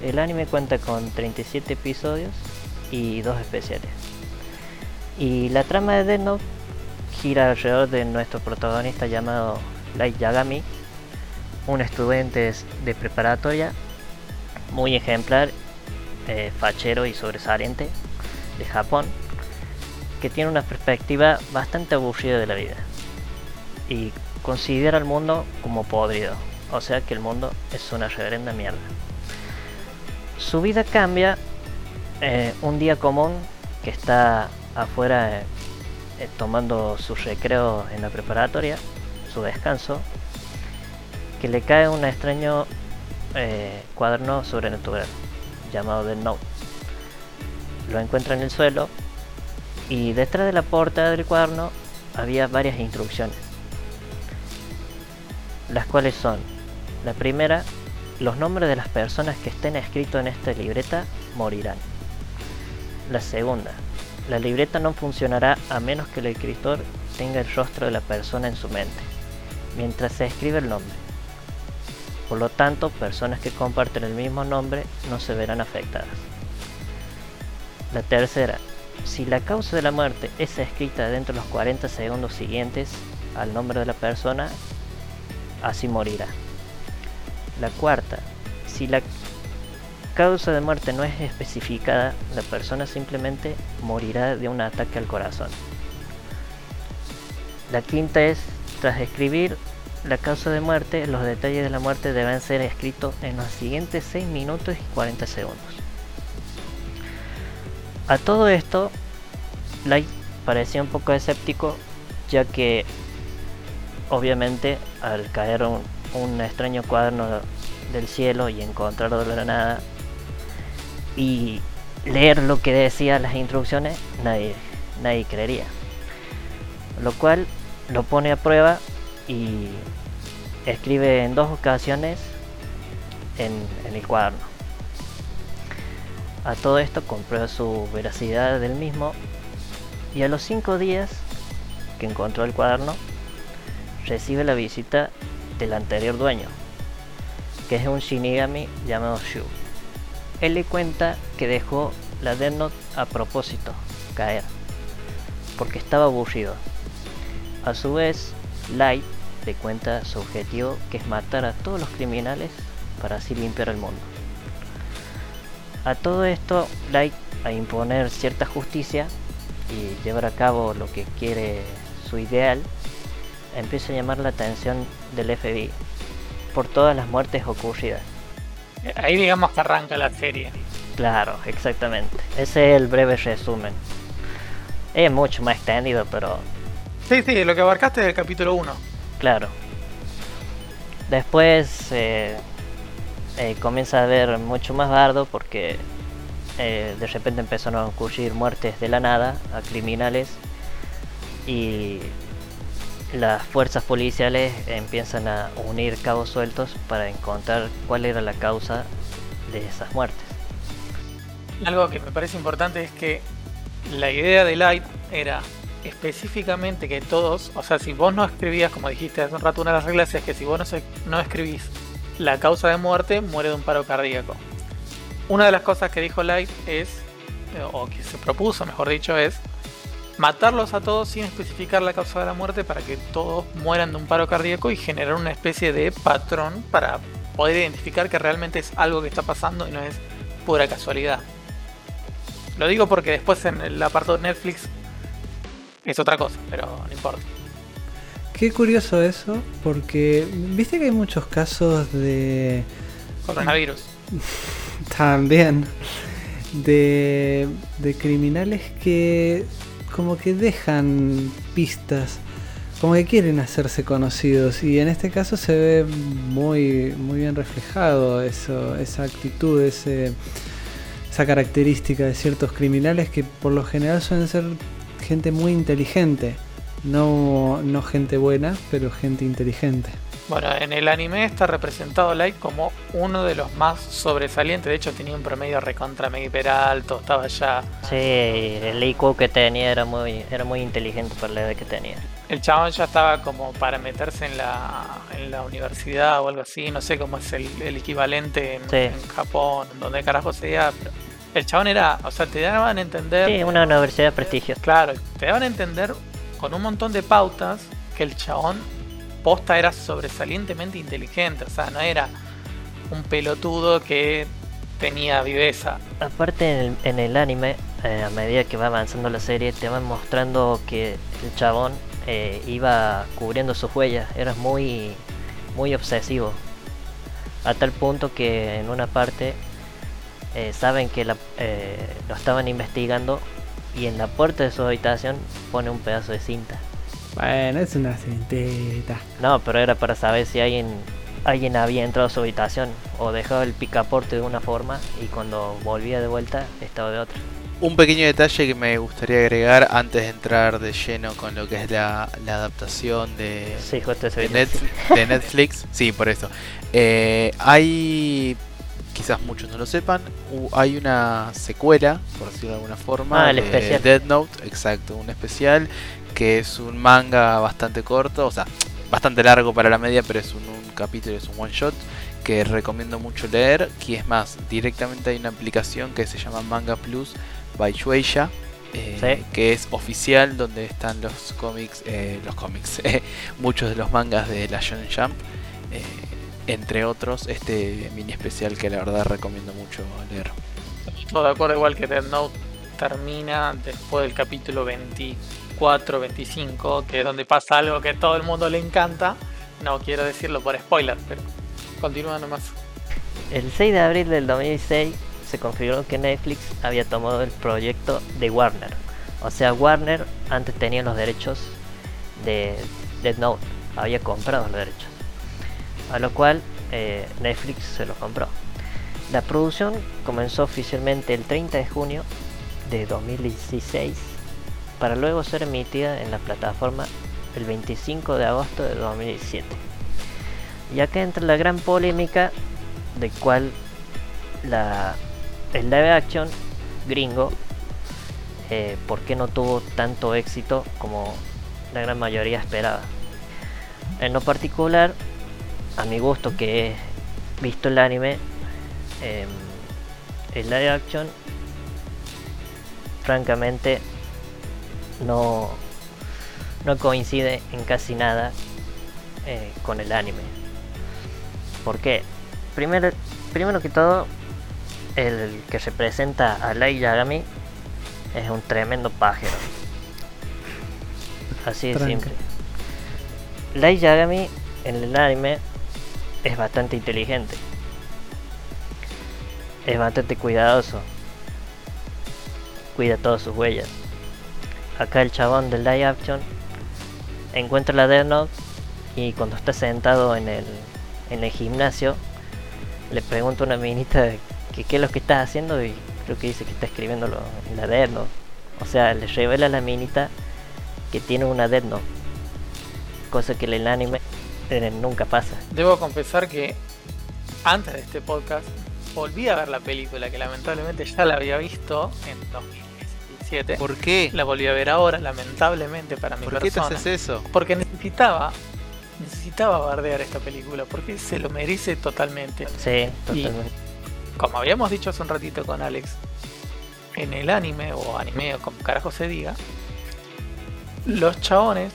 El anime cuenta con 37 episodios y dos especiales. Y la trama de Death Note gira alrededor de nuestro protagonista llamado Light Yagami, un estudiante de preparatoria muy ejemplar, eh, fachero y sobresaliente de Japón, que tiene una perspectiva bastante aburrida de la vida y considera al mundo como podrido, o sea que el mundo es una reverenda mierda. Su vida cambia eh, un día común que está afuera eh, tomando su recreo en la preparatoria, su descanso, que le cae un extraño eh, cuaderno sobrenatural llamado The Note. Lo encuentra en el suelo y detrás de la portada del cuaderno había varias instrucciones, las cuales son, la primera, los nombres de las personas que estén escritos en esta libreta morirán. La segunda, la libreta no funcionará a menos que el escritor tenga el rostro de la persona en su mente, mientras se escribe el nombre. Por lo tanto, personas que comparten el mismo nombre no se verán afectadas. La tercera, si la causa de la muerte es escrita dentro de los 40 segundos siguientes al nombre de la persona, así morirá. La cuarta, si la causa de muerte no es especificada, la persona simplemente morirá de un ataque al corazón. La quinta es, tras escribir la causa de muerte, los detalles de la muerte deben ser escritos en los siguientes 6 minutos y 40 segundos. A todo esto, Light parecía un poco escéptico, ya que obviamente al caer un, extraño cuaderno del cielo y encontrarlo de la nada y leer lo que decía las instrucciones, nadie, nadie creería. Lo cual lo pone a prueba y escribe en dos ocasiones en, el cuaderno. A todo esto comprueba su veracidad del mismo y a los cinco días que encontró el cuaderno recibe la visita del anterior dueño, que es un Shinigami llamado Shu. Él le cuenta que dejó la Death a propósito caer, porque estaba aburrido. A su vez, Light le cuenta su objetivo, que es matar a todos los criminales para así limpiar el mundo. A todo esto, Light, a imponer cierta justicia y llevar a cabo lo que quiere su ideal, empieza a llamar la atención del FBI por todas las muertes ocurridas. Ahí digamos que arranca la serie. Claro, exactamente. Ese es el breve resumen. Es mucho más extendido, pero Sí, sí, lo que abarcaste del capítulo 1. Claro. Después eh, eh, comienza a haber mucho más bardo porque eh, de repente empezaron a ocurrir muertes de la nada a criminales y las fuerzas policiales empiezan a unir cabos sueltos para encontrar cuál era la causa de esas muertes. Algo que me parece importante es que la idea de Light era específicamente que todos, o sea, si vos no escribías, como dijiste hace un rato, una de las reglas es que si vos no, no escribís la causa de muerte, muere de un paro cardíaco. Una de las cosas que dijo Light es, o que se propuso, mejor dicho, es matarlos a todos sin especificar la causa de la muerte para que todos mueran de un paro cardíaco y generar una especie de patrón para poder identificar que realmente es algo que está pasando y no es pura casualidad. Lo digo porque después en el apartado Netflix es otra cosa, pero no importa. Qué curioso eso, porque viste que hay muchos casos de Coronavirus. también de, de criminales que como que dejan pistas, como que quieren hacerse conocidos y en este caso se ve muy muy bien reflejado eso, esa actitud, ese, esa característica de ciertos criminales que por lo general suelen ser gente muy inteligente, no, no gente buena, pero gente inteligente. Bueno, en el anime está representado Light como uno de los más sobresalientes. De hecho, tenía un promedio recontra mega hiper alto. Estaba ya. Sí, el IQ que tenía era muy, era muy inteligente para la edad que tenía. El chabón ya estaba como para meterse en la, en la universidad o algo así. No sé cómo es el, el equivalente en, Sí. en Japón, donde carajo sea. Pero el chabón era. O sea, te daban a entender. Sí, una universidad prestigiosa. Claro, te daban a entender con un montón de pautas que el chabón posta era sobresalientemente inteligente, o sea, no era un pelotudo que tenía viveza. Aparte en el, en el anime, eh, a medida que va avanzando la serie, te van mostrando que el chabón eh, iba cubriendo sus huellas, era muy, muy obsesivo. A tal punto que en una parte eh, saben que la- eh, lo estaban investigando y en la puerta de su habitación pone un pedazo de cinta. Bueno, es una cinteta. No, pero era para saber si alguien, alguien había entrado a su habitación o dejado el picaporte de una forma y cuando volvía de vuelta estaba de otra. Un pequeño detalle que me gustaría agregar antes de entrar de lleno con lo que es la, la adaptación de, Sí, de Netflix. Sí, por eso. Eh, hay, quizás muchos no lo sepan, hay una secuela, por decirlo de alguna forma, Ah, el de especial. Death Note, exacto, un especial que es un manga bastante corto, o sea, bastante largo para la media, pero es un, un capítulo, es un one shot que recomiendo mucho leer, que es más, directamente hay una aplicación que se llama Manga Plus by Shueisha, eh, Sí. que es oficial donde están los cómics, eh, los cómics, eh, muchos de los mangas de la Shonen Jump, eh, entre otros este mini especial que la verdad recomiendo mucho leer. Todo de acuerdo, igual que Death Note termina después del capítulo 24, 25, que es donde pasa algo que a todo el mundo le encanta. No quiero decirlo por spoiler, pero continúa nomás. El 6 de abril del 2016 se confirmó que Netflix había tomado el proyecto de Warner. O sea, Warner antes tenía los derechos de Dead Note, había comprado los derechos. A lo cual eh, Netflix se los compró. La producción comenzó oficialmente el 30 de junio de 2016 para luego ser emitida en la plataforma el 25 de agosto de 2017. Y acá entra la gran polémica de cuál la, el live action gringo eh, por qué no tuvo tanto éxito como la gran mayoría esperaba. En lo particular, a mi gusto que he visto el anime, em, el live action francamente no, no coincide en casi nada eh, con el anime. ¿Por qué? Primero, primero que todo, el que representa a Light Yagami es un tremendo pájaro. Así de simple. Light Yagami en el anime es bastante inteligente. Es bastante cuidadoso. Cuida todas sus huellas. Acá el chabón del live action encuentra la Death Note y cuando está sentado en el, en el gimnasio le pregunta a una minita que qué es lo que estás haciendo y creo que dice que está escribiéndolo en la Death Note. O sea, le revela a la minita que tiene una Death Note. Cosa que en el anime nunca pasa. Debo confesar que antes de este podcast volví a ver la película que lamentablemente ya la había visto en 2017. ¿Por qué? La volví a ver ahora, lamentablemente para mi ¿Por qué te persona. haces eso? Porque necesitaba, necesitaba bardear esta película, porque se lo merece totalmente. Sí, totalmente. Como habíamos dicho hace un ratito con Alex, en el anime, o anime, o como carajo se diga, los chabones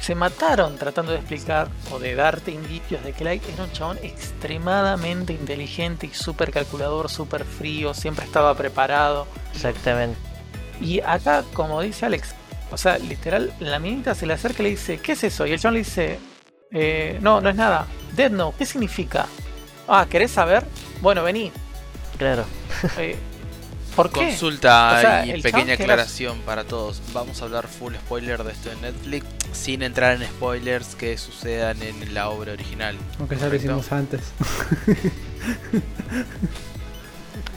se mataron tratando de explicar o de darte indicios de que Light era un chabón extremadamente inteligente y súper calculador, súper frío, siempre estaba preparado. Exactamente. Y acá, como dice Alex, o sea, literal, la minita se le acerca y le dice, ¿qué es eso? Y el chabón le dice, "Eh, no, no es nada. Dead Note, ¿qué significa? Ah, ¿querés saber? Bueno, vení. Claro. Eh, ¿Por qué? Consulta O sea, y pequeña aclaración para todos. Vamos a hablar full spoiler de esto en Netflix sin entrar en spoilers que sucedan en la obra original. Aunque ya lo hicimos antes.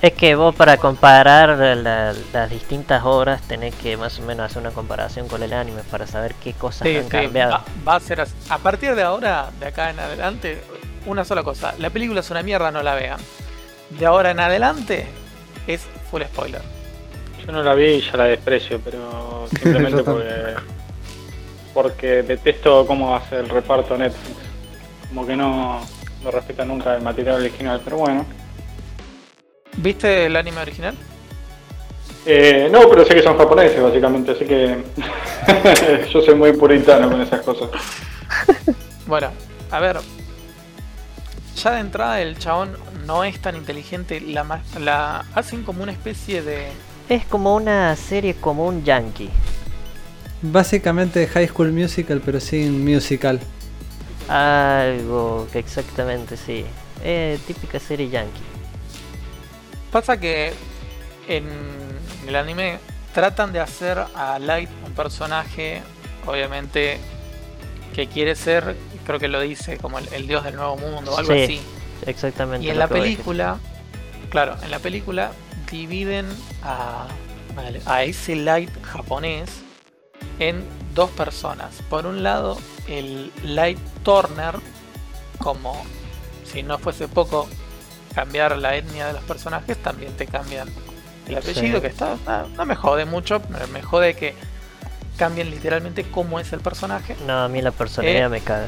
Es que vos para comparar la- las distintas obras tenés que más o menos hacer una comparación con el anime para saber qué cosas Sí, han sí, cambiado. va, va a ser así. A partir de ahora, de acá en adelante, una sola cosa. La película es una mierda, no la vean. De ahora en adelante es full spoiler. Yo no la vi y ya la desprecio, pero simplemente porque, porque detesto cómo hace el reparto Netflix. Como que no, no respeta nunca el material original, pero bueno. ¿Viste el anime original? Eh, no, pero sé que son japoneses básicamente, así que yo soy muy puritano con esas cosas. Bueno, a ver. Ya de entrada el chabón no es tan inteligente. La, la hacen como una especie de. Es como una serie como un yankee. Básicamente High School Musical, pero sin musical. Algo que exactamente sí. Eh, típica serie yankee. Pasa que en el anime tratan de hacer a Light un personaje, obviamente, que quiere ser, creo que lo dice, como el, el dios del nuevo mundo o algo Sí, así. Exactamente. Y en la película, claro, en la película dividen a, a- ese Light japonés en dos personas. Por un lado, el Light Turner, como si no fuese poco cambiar la etnia de los personajes, también te cambian el apellido, Sí. que está, no, no me jode mucho, me jode que cambien literalmente cómo es el personaje. No, a mí la personalidad Eh, me caga.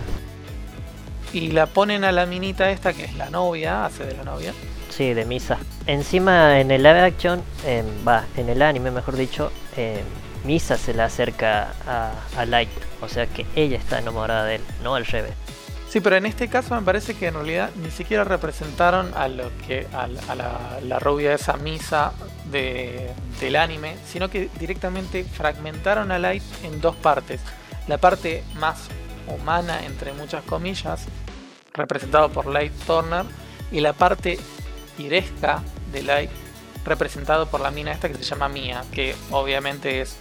Y la ponen a la minita esta, que es la novia, hace de la novia. Sí, de Misa. Encima en el live action, va, en el anime mejor dicho, em, Misa se le acerca a, a Light. O sea que ella está enamorada de él, no al revés. Sí, pero en este caso me parece que en realidad ni siquiera representaron a lo que a, la- a la, la rubia esa misa de, del anime, sino que directamente fragmentaron a Light en dos partes. La parte más humana, entre muchas comillas, representado por Light Turner, y la parte iresca de Light, representado por la mina esta que se llama Mia, que obviamente es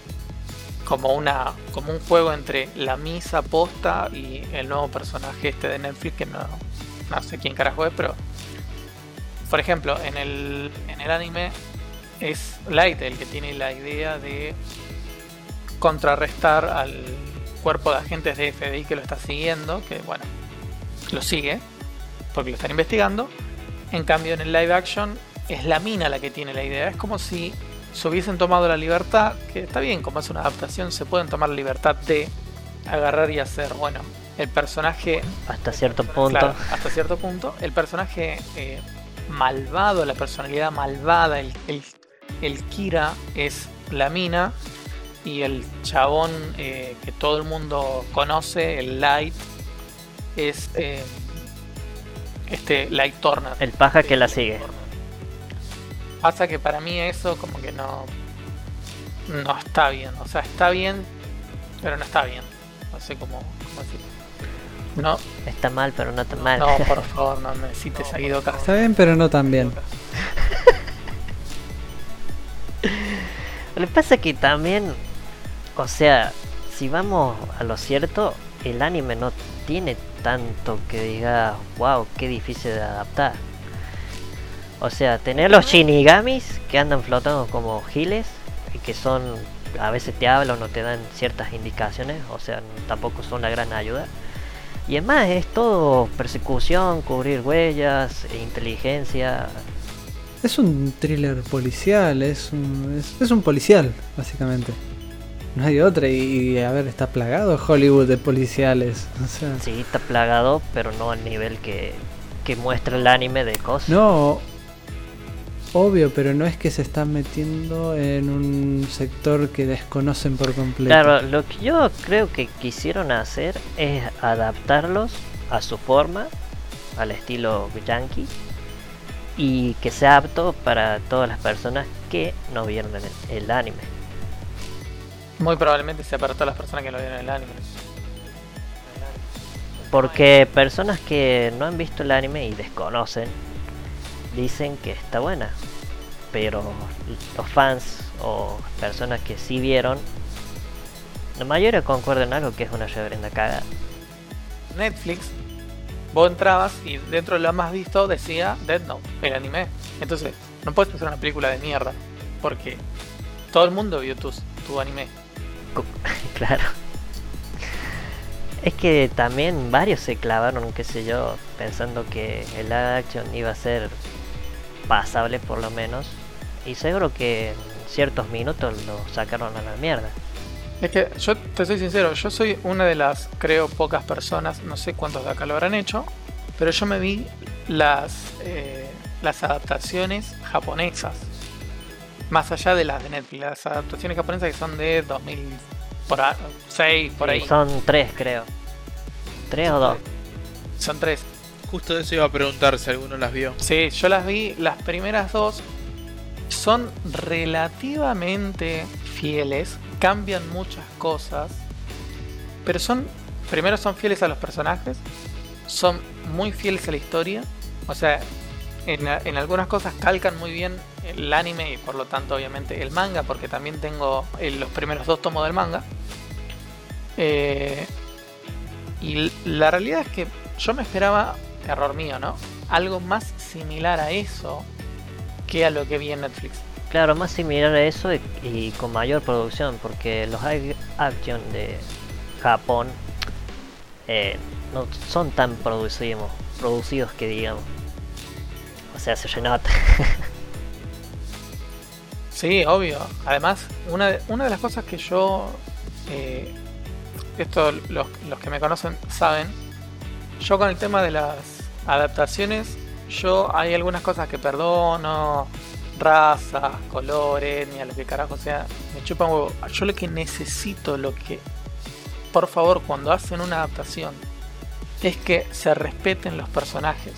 como una como un juego entre la misa posta y el nuevo personaje este de Netflix que no, no sé quién carajo es, pero por ejemplo, en el, en el anime es Light el que tiene la idea de contrarrestar al cuerpo de agentes de FBI que lo está siguiendo, que bueno, lo sigue, porque lo están investigando. En cambio, en el live action es la mina la que tiene la idea. Es como si se hubiesen tomado la libertad, que está bien, como es una adaptación, se pueden tomar la libertad de agarrar y hacer, bueno, el personaje... Hasta cierto punto. Claro, hasta cierto punto. El personaje eh, malvado, la personalidad malvada, el, el, el Kira es la mina y el chabón eh, que todo el mundo conoce, el Light, es eh, este Light Turner. El paja que la sigue. Pasa que para mí eso como que no no está bien, o sea, está bien, pero no está bien. No sé cómo, cómo decirlo. No, Está mal, pero no tan mal. no, por favor, no me cites seguido acá. Está bien, pero no tan bien. Lo que pasa es que también, o sea, si vamos a lo cierto, el anime no tiene tanto que diga, wow, qué difícil de adaptar. O sea, tener los shinigamis que andan flotando como giles y que son, a veces te hablan o te dan ciertas indicaciones, o sea, tampoco son la gran ayuda. Y además es todo persecución, cubrir huellas, e inteligencia, Es un thriller policial, es un, es, es un policial, básicamente. No hay otra, y, y, a ver, está plagado Hollywood de policiales. O sea, Sí, está plagado, pero no al nivel que, que muestra el anime de cosas. no, obvio, pero no es que se están metiendo en un sector que desconocen por completo. Claro, lo que yo creo que quisieron hacer es adaptarlos a su forma, al estilo yankee, y que sea apto para todas las personas que no vieron el, el anime. Muy probablemente sea para todas las personas que lo vieron en el anime. Porque personas que no han visto el anime y desconocen, dicen que está buena. Pero los fans o personas que sí vieron, la mayoría concuerdan en algo que es una reverenda cagada. Netflix, vos entrabas y dentro de lo más visto decía Dead Note, el anime. Entonces, no puedes hacer una película de mierda, porque todo el mundo vio tu, tu anime. Claro. Es que también varios se clavaron, qué sé yo, pensando que el live action iba a ser pasable por lo menos. Y seguro que en ciertos minutos lo sacaron a la mierda. Es que yo te soy sincero, yo soy una de las, creo, pocas personas, no sé cuántos de acá lo habrán hecho, pero yo me vi las, eh, las adaptaciones japonesas. Más allá de las de Netflix, las adaptaciones japonesas que son de 2006, por Sí, ahí. Son tres, creo. ¿Tres o dos? Son tres. Justo de eso iba a preguntar si alguno las vio. Sí, yo las vi, las primeras dos son relativamente fieles, cambian muchas cosas, pero son, primero son fieles a los personajes, son muy fieles a la historia, o sea, en, en algunas cosas calcan muy bien el anime y por lo tanto obviamente el manga, porque también tengo eh, los primeros dos tomos del manga. Eh, y la realidad es que yo me esperaba, error mío, ¿no? Algo más similar a eso que a lo que vi en Netflix. Claro, más similar a eso y, con mayor producción, porque los action de Japón eh, no son tan producidos, producidos que digamos. O sea, se renota. Sí, obvio. Además, una de, una de las cosas que yo, eh, esto los, que me conocen saben, yo con el tema de las adaptaciones, yo hay algunas cosas que perdono, razas, colores, ni a lo que carajo sea, me chupa un huevo. Yo lo que necesito, lo que, por favor, cuando hacen una adaptación, es que se respeten los personajes.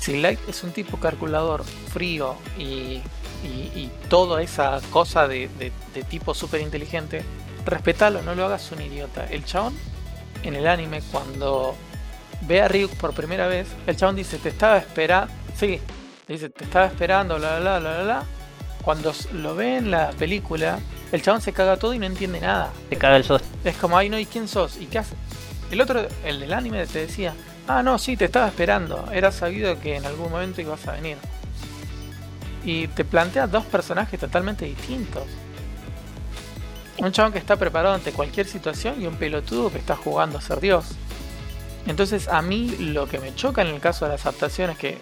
Si Light es un tipo calculador, frío y y, y toda esa cosa de, de- de tipo súper inteligente, respetalo, no lo hagas un idiota. El chabón en el anime, cuando ve a Ryuk por primera vez, el chabón dice: Te estaba esperando. Sí, dice: Te estaba esperando, bla bla bla bla bla. Cuando lo ve en la película, el chabón se caga todo y no entiende nada. Te caga el susto. Es como, ay no, ¿y quién sos? ¿Y qué haces? El otro, el del anime, te decía, ah, no, sí, te estaba esperando. Era sabido que en algún momento ibas a venir. Y te plantea dos personajes totalmente distintos. Un chabón que está preparado ante cualquier situación y un pelotudo que está jugando a ser Dios. Entonces a mí lo que me choca en el caso de las adaptaciones, que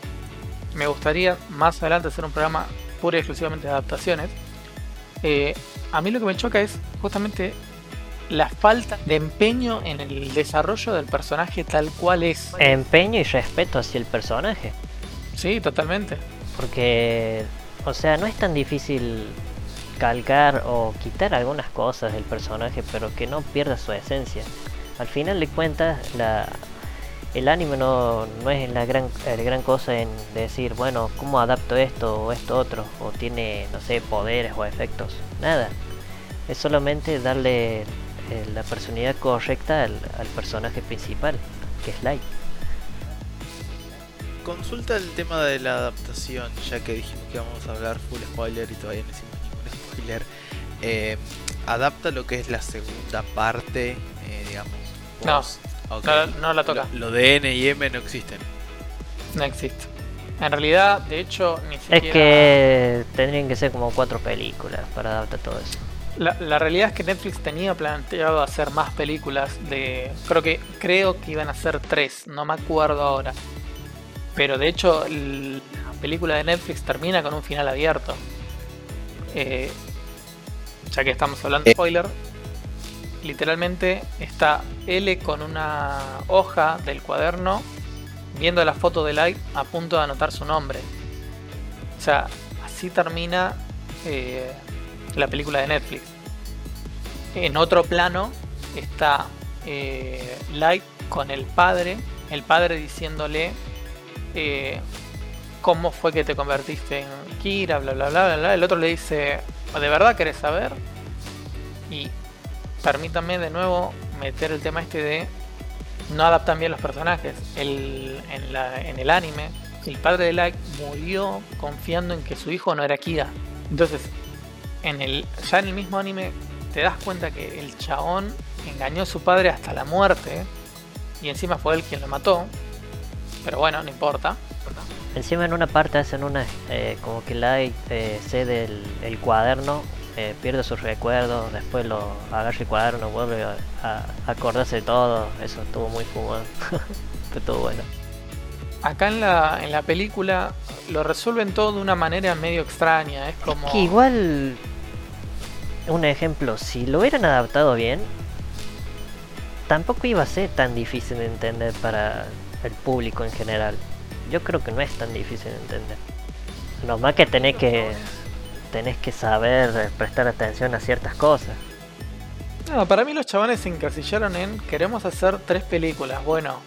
me gustaría más adelante hacer un programa pura y exclusivamente de adaptaciones, eh, a mí lo que me choca es justamente la falta de empeño en el desarrollo del personaje tal cual es. Empeño y respeto hacia el personaje. Sí, totalmente. Porque, o sea, no es tan difícil calcar o quitar algunas cosas del personaje, pero que no pierda su esencia. Al final de cuentas, la, el anime no, no es la gran, gran cosa en decir, bueno, ¿cómo adapto esto o esto otro? O tiene, no sé, poderes o efectos. Nada. Es solamente darle eh, la personalidad correcta al, personaje principal, que es Light. Consulta el tema de la adaptación, ya que dijimos que íbamos a hablar full spoiler y todavía no hicimos ningún spoiler. Eh, adapta lo que es la segunda parte, eh, digamos. No, no, la toca. Lo, de N y M no existen. No existe. En realidad, de hecho, ni siquiera. Es que tendrían que ser como cuatro películas para adaptar todo eso. La, realidad es que Netflix tenía planteado hacer más películas de. Creo que creo que iban a ser tres, no me acuerdo ahora. Pero de hecho, la película de Netflix termina con un final abierto. Eh, ya que estamos hablando de spoiler, literalmente está L con una hoja del cuaderno viendo la foto de Light a punto de anotar su nombre. O sea, así termina eh, la película de Netflix. En otro plano está eh, Light con el padre, el padre diciéndole eh, cómo fue que te convertiste en Kira, bla bla bla bla. El otro le dice, ¿de verdad querés saber? Y permítame de nuevo meter el tema este de no adaptan bien los personajes. en, el anime, el padre de Light murió confiando en que su hijo no era Kira. Entonces, ya en el mismo anime te das cuenta que el chabón engañó a su padre hasta la muerte y encima fue él quien lo mató. Pero bueno, no importa. Encima en una parte hacen una eh, como que Light eh, cede el, cuaderno, eh, pierde sus recuerdos, después lo agarra el cuaderno, vuelve a, acordarse de todo. Eso estuvo muy fumado. Fue todo bueno. Acá en la, en la película lo resuelven todo de una manera medio extraña. Es como. igual un ejemplo, si lo hubieran adaptado bien, tampoco iba a ser tan difícil de entender para el público en general. Yo creo que no es tan difícil de entender. Nomás que tenés que tenés que saber prestar atención a ciertas cosas. No, para mí los chavales se encasillaron en queremos hacer tres películas. Bueno,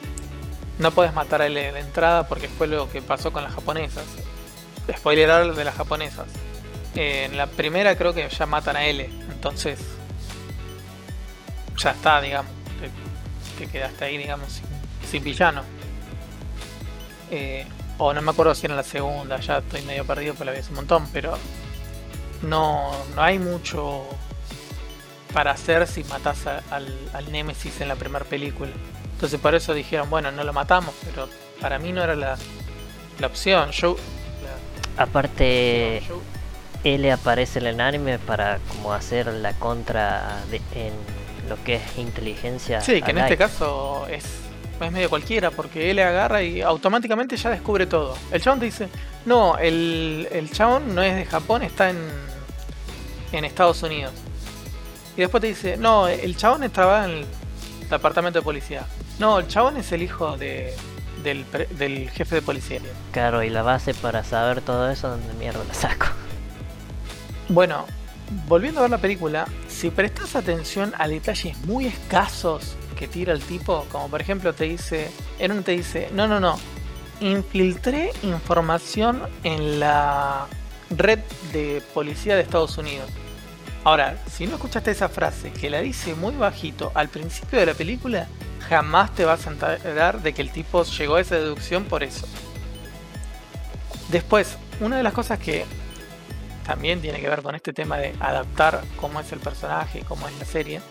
no puedes matar a L de entrada porque fue lo que pasó con las japonesas. Spoiler de las japonesas en la primera creo que ya matan a L, entonces ya está, digamos, que, quedaste ahí, digamos, sin, villano. Eh, o no me acuerdo si era la segunda, ya estoy medio perdido por la vez un montón, pero no, no hay mucho para hacer si matas al, al Nemesis en la primera película. Entonces por eso dijeron, bueno, no lo matamos, pero para mí no era la, la opción. Yo, Aparte, L aparece en el anime para como hacer la contra de, en lo que es inteligencia. Sí, que en este caso es, es medio cualquiera, porque L agarra y automáticamente ya descubre todo. El chabón te dice, no, el, el chabón no es de Japón, está en, en Estados Unidos. Y después te dice, no, el chabón estaba en el departamento de policía. No, el chabón es el hijo de, del, del jefe de policía. Claro, y la base para saber todo eso, ¿dónde mierda la saco? Bueno, volviendo a ver la película, si prestas atención a detalles muy escasos tira el tipo, como por ejemplo te dice, en uno te dice, no, no, no, infiltré información en la red de policía de Estados Unidos. Ahora, si no escuchaste esa frase que la dice muy bajito al principio de la película, jamás te vas a enterar de que el tipo llegó a esa deducción por eso. Después, una de las cosas que también tiene que ver con este tema de adaptar cómo es el personaje cómo es la serie.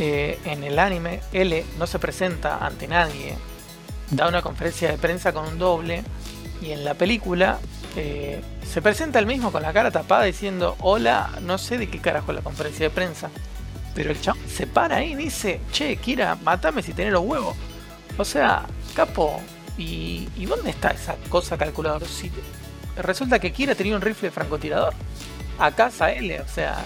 En el anime, L no se presenta ante nadie, da una conferencia de prensa con un doble y en la película eh, se presenta el mismo con la cara tapada diciendo hola, no sé de qué carajo la conferencia de prensa. Pero el chabón se para ahí y dice, che, Kira, matame si tenés los huevos. O sea, capo, ¿y, dónde está esa cosa calculadora? Si, resulta que Kira tenía un rifle francotirador. A casa L, o sea...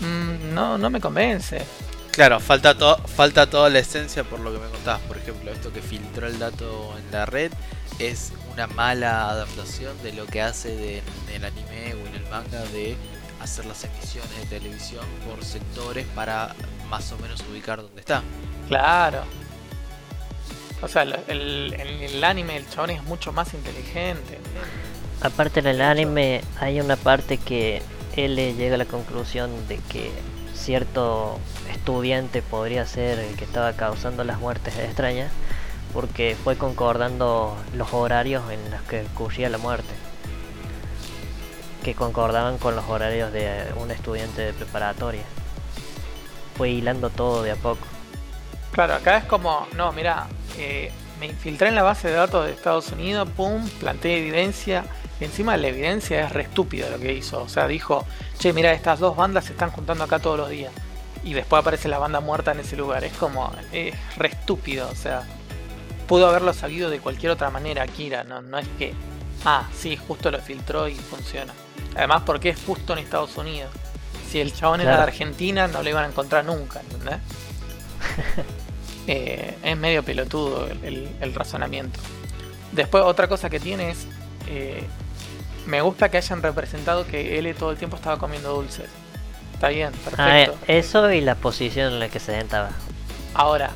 Mm, no, no me convence. Claro, falta, falta toda la esencia por lo que me contabas. Por ejemplo, esto que filtró el dato en la red es una mala adaptación de lo que hace en el anime o en el manga de hacer las emisiones de televisión por sectores para más o menos ubicar dónde está. Claro. O sea, el, el anime el chabón es mucho más inteligente. Aparte en el anime hay una parte que él llega a la conclusión de que cierto estudiante podría ser el que estaba causando las muertes extrañas porque fue concordando los horarios en los que ocurría la muerte que concordaban con los horarios de un estudiante de preparatoria. Fue hilando todo de a poco. Claro acá es como no mira eh, me infiltré en la base de datos de Estados Unidos pum planteé evidencia y encima la evidencia es re estúpida lo que hizo o sea dijo che mira estas dos bandas se están juntando acá todos los días y después aparece la banda muerta en ese lugar. Es como, es re estúpido, o sea, pudo haberlo sabido de cualquier otra manera, Kira, no, no es que, ah, sí, justo lo filtró y funciona. Además, porque es justo en Estados Unidos. Si el chabón era de Argentina, no lo iban a encontrar nunca, ¿entendés? Eh, es medio pelotudo el, razonamiento. Después, otra cosa que tiene es. Eh, me gusta que hayan representado que él todo el tiempo estaba comiendo dulces. Está bien, perfecto. Eso y la posición en la que se sentaba. Ahora,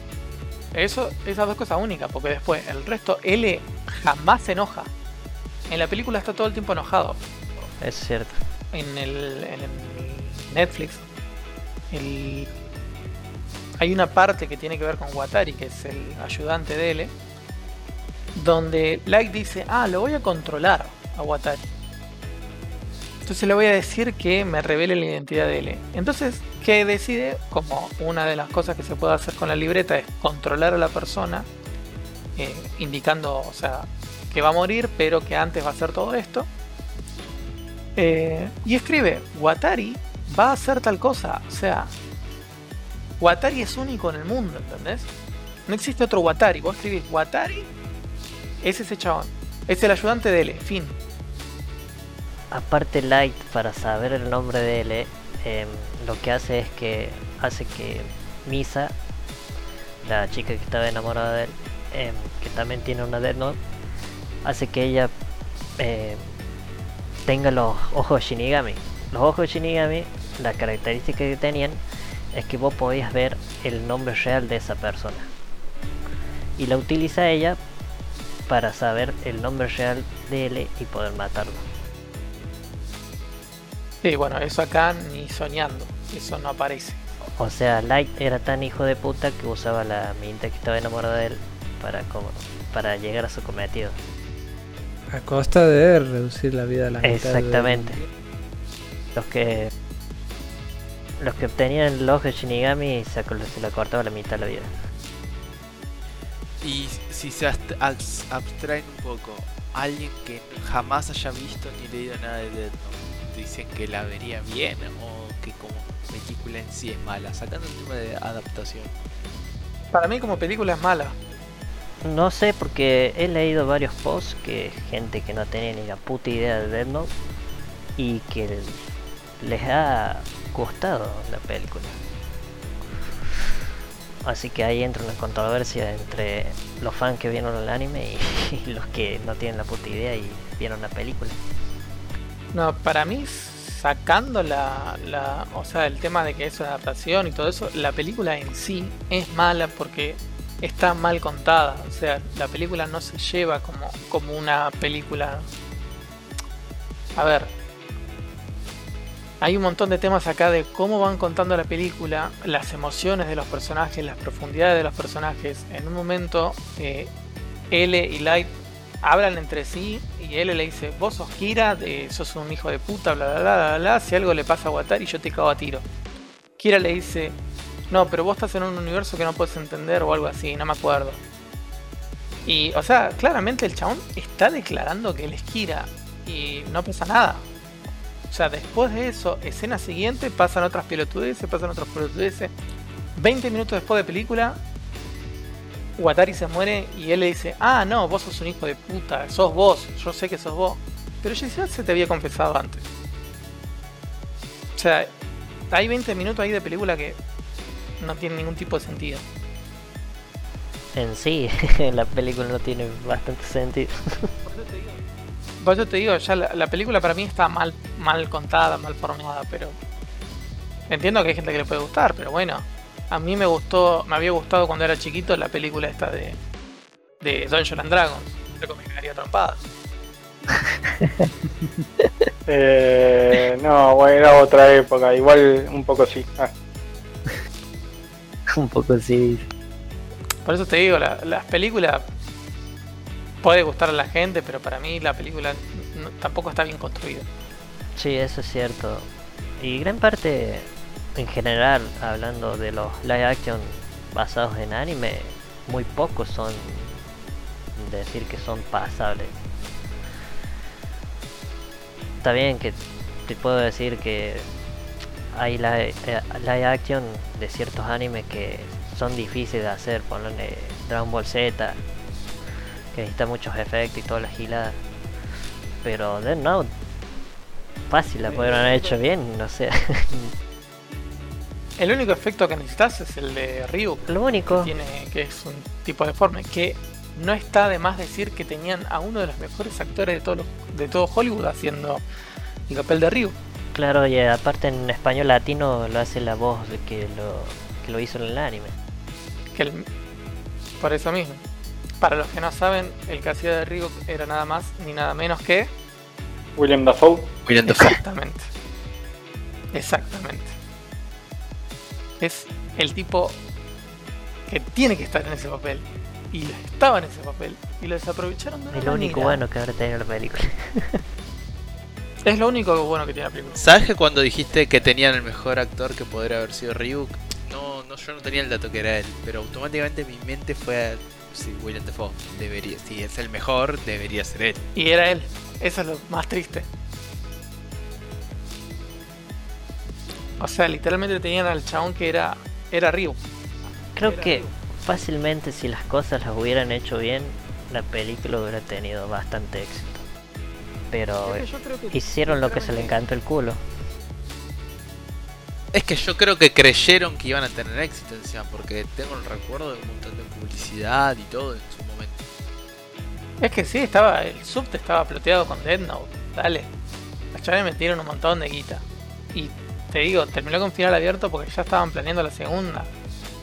eso, esas dos cosas únicas, porque después el resto, L jamás se enoja. En la película está todo el tiempo enojado. Es cierto. En el, Netflix, hay una parte que tiene que ver con Watari, que es el ayudante de L, donde Light dice, ah, lo voy a controlar a Watari. Entonces le voy a decir que me revele la identidad de L. Entonces, ¿qué decide? Como una de las cosas que se puede hacer con la libreta es controlar a la persona, eh, indicando, o sea, que va a morir, pero que antes va a hacer todo esto. Eh, y escribe, Watari va a hacer tal cosa. O sea, Watari es único en el mundo, ¿entendés? No existe otro Watari. Vos escribís Watari, es ese chabón. Es el ayudante de L, fin aparte Light para saber el nombre de él em, lo que hace es que hace que Misa la chica que estaba enamorada de él em, que también tiene una Death Note hace que ella em, tenga los ojos Shinigami. Los ojos Shinigami la característica que tenían es que vos podías ver el nombre real de esa persona. Y la utiliza ella para saber el nombre real de él y poder matarlo Sí, bueno, eso acá ni soñando, eso no aparece. O sea, Light era tan hijo de puta que usaba la minta que estaba enamorada de él para como para llegar a su cometido. A costa de reducir la vida a la mitad. Exactamente. Los que los que obtenían el ojo de Shinigami se, se le cortaba la mitad de la vida. Y si se abstraen un poco, alguien que jamás haya visto ni leído nada de Death dicen que la vería bien o que como película en sí es mala, sacando el tema de adaptación. Para mí como película es mala. No sé porque he leído varios posts que gente que no tenía ni la puta idea de Death Note y que les ha gustado la película. Así que ahí entra una controversia entre los fans que vieron el anime y los que no tienen la puta idea y vieron la película. No, para mí, sacando la, o sea, el tema de que es una adaptación y todo eso, la película en sí es mala porque está mal contada. O sea, la película no se lleva como, como una película. A ver. Hay un montón de temas acá de cómo van contando la película, las emociones de los personajes, las profundidades de los personajes. En un momento, eh, L y Light hablan entre sí y él le dice, vos sos Kira, sos un hijo de puta, bla bla bla bla bla, si algo le pasa a Watari yo te cago a tiro. Kira le dice, no, pero vos estás en un universo que no puedes entender o algo así, no me acuerdo. Y, o sea, claramente el chabón está declarando que él es Kira y no pasa nada. O sea, después de eso, escena siguiente, pasan otras pelotudeces, pasan otras pelotudeces. 20 minutos después de película, Watari se muere y él le dice, ah, no, vos sos un hijo de puta, sos vos, yo sé que sos vos. Pero ya se te había confesado antes. O sea, hay 20 minutos ahí de película que no tiene ningún tipo de sentido. En sí, la película no tiene bastante sentido. Por eso te digo, ya la, la, película para mí está mal, mal contada, mal formada, pero entiendo que hay gente que le puede gustar, pero bueno, a mí me gustó, me había gustado cuando era chiquito la película esta de, de Dungeons and Dragons. Creo que me quedaría trompada. eh, no, bueno, era otra época, igual un poco sí. Ah. un poco sí. Por eso te digo, la, las películas puede gustar a la gente, pero para mí la película no, tampoco está bien construida. Sí, eso es cierto. Y gran parte en general, hablando de los live action basados en anime, muy pocos son decir que son pasables. Está bien que te puedo decir que hay live, eh, live action de ciertos animes que son difíciles de hacer, ponerle Dragon Ball Z, que necesita muchos efectos y toda la gilada. Pero Dead Note, fácil la pudieron haber hecho bien, no sé. El único efecto que necesitas es el de Ryu. Lo único. Que, tiene, que es un tipo deforme. Que no está de más decir que tenían a uno de los mejores actores de todo, de todo Hollywood haciendo el papel de Ryu. Claro, y aparte en español latino lo hace la voz de que lo, que lo hizo en el anime. Que el, por eso mismo. Para los que no saben, el que hacía de Ryu era nada más ni nada menos que. William Dafoe. William Dafoe. Exactamente. Exactamente es el tipo que tiene que estar en ese papel. Y estaba en ese papel. Y lo desaprovecharon de una Es lo único manera. bueno que habrá tenido la película. Es lo único bueno que tiene la película. ¿Sabes que cuando dijiste que tenían el mejor actor que podría haber sido Ryuk? No, no, yo no tenía el dato que era él, pero automáticamente mi mente fue a sí, William Dafoe. Debería, si es el mejor, debería ser él. Y era él. Eso es lo más triste. O sea, literalmente tenían al chabón que era, era Ryu. Creo Era que Ryu. fácilmente si las cosas las hubieran hecho bien, la película hubiera tenido bastante éxito. Pero Es que que- hicieron lo que se le encantó el culo. Es que yo creo que creyeron que iban a tener éxito encima, porque tengo el recuerdo de un montón de publicidad y todo en su momento. Es que sí, estaba, el subte estaba ploteado con Dead Note. Dale. Los chavales metieron un montón de guita. Y te digo, terminó con final abierto porque ya estaban planeando la segunda.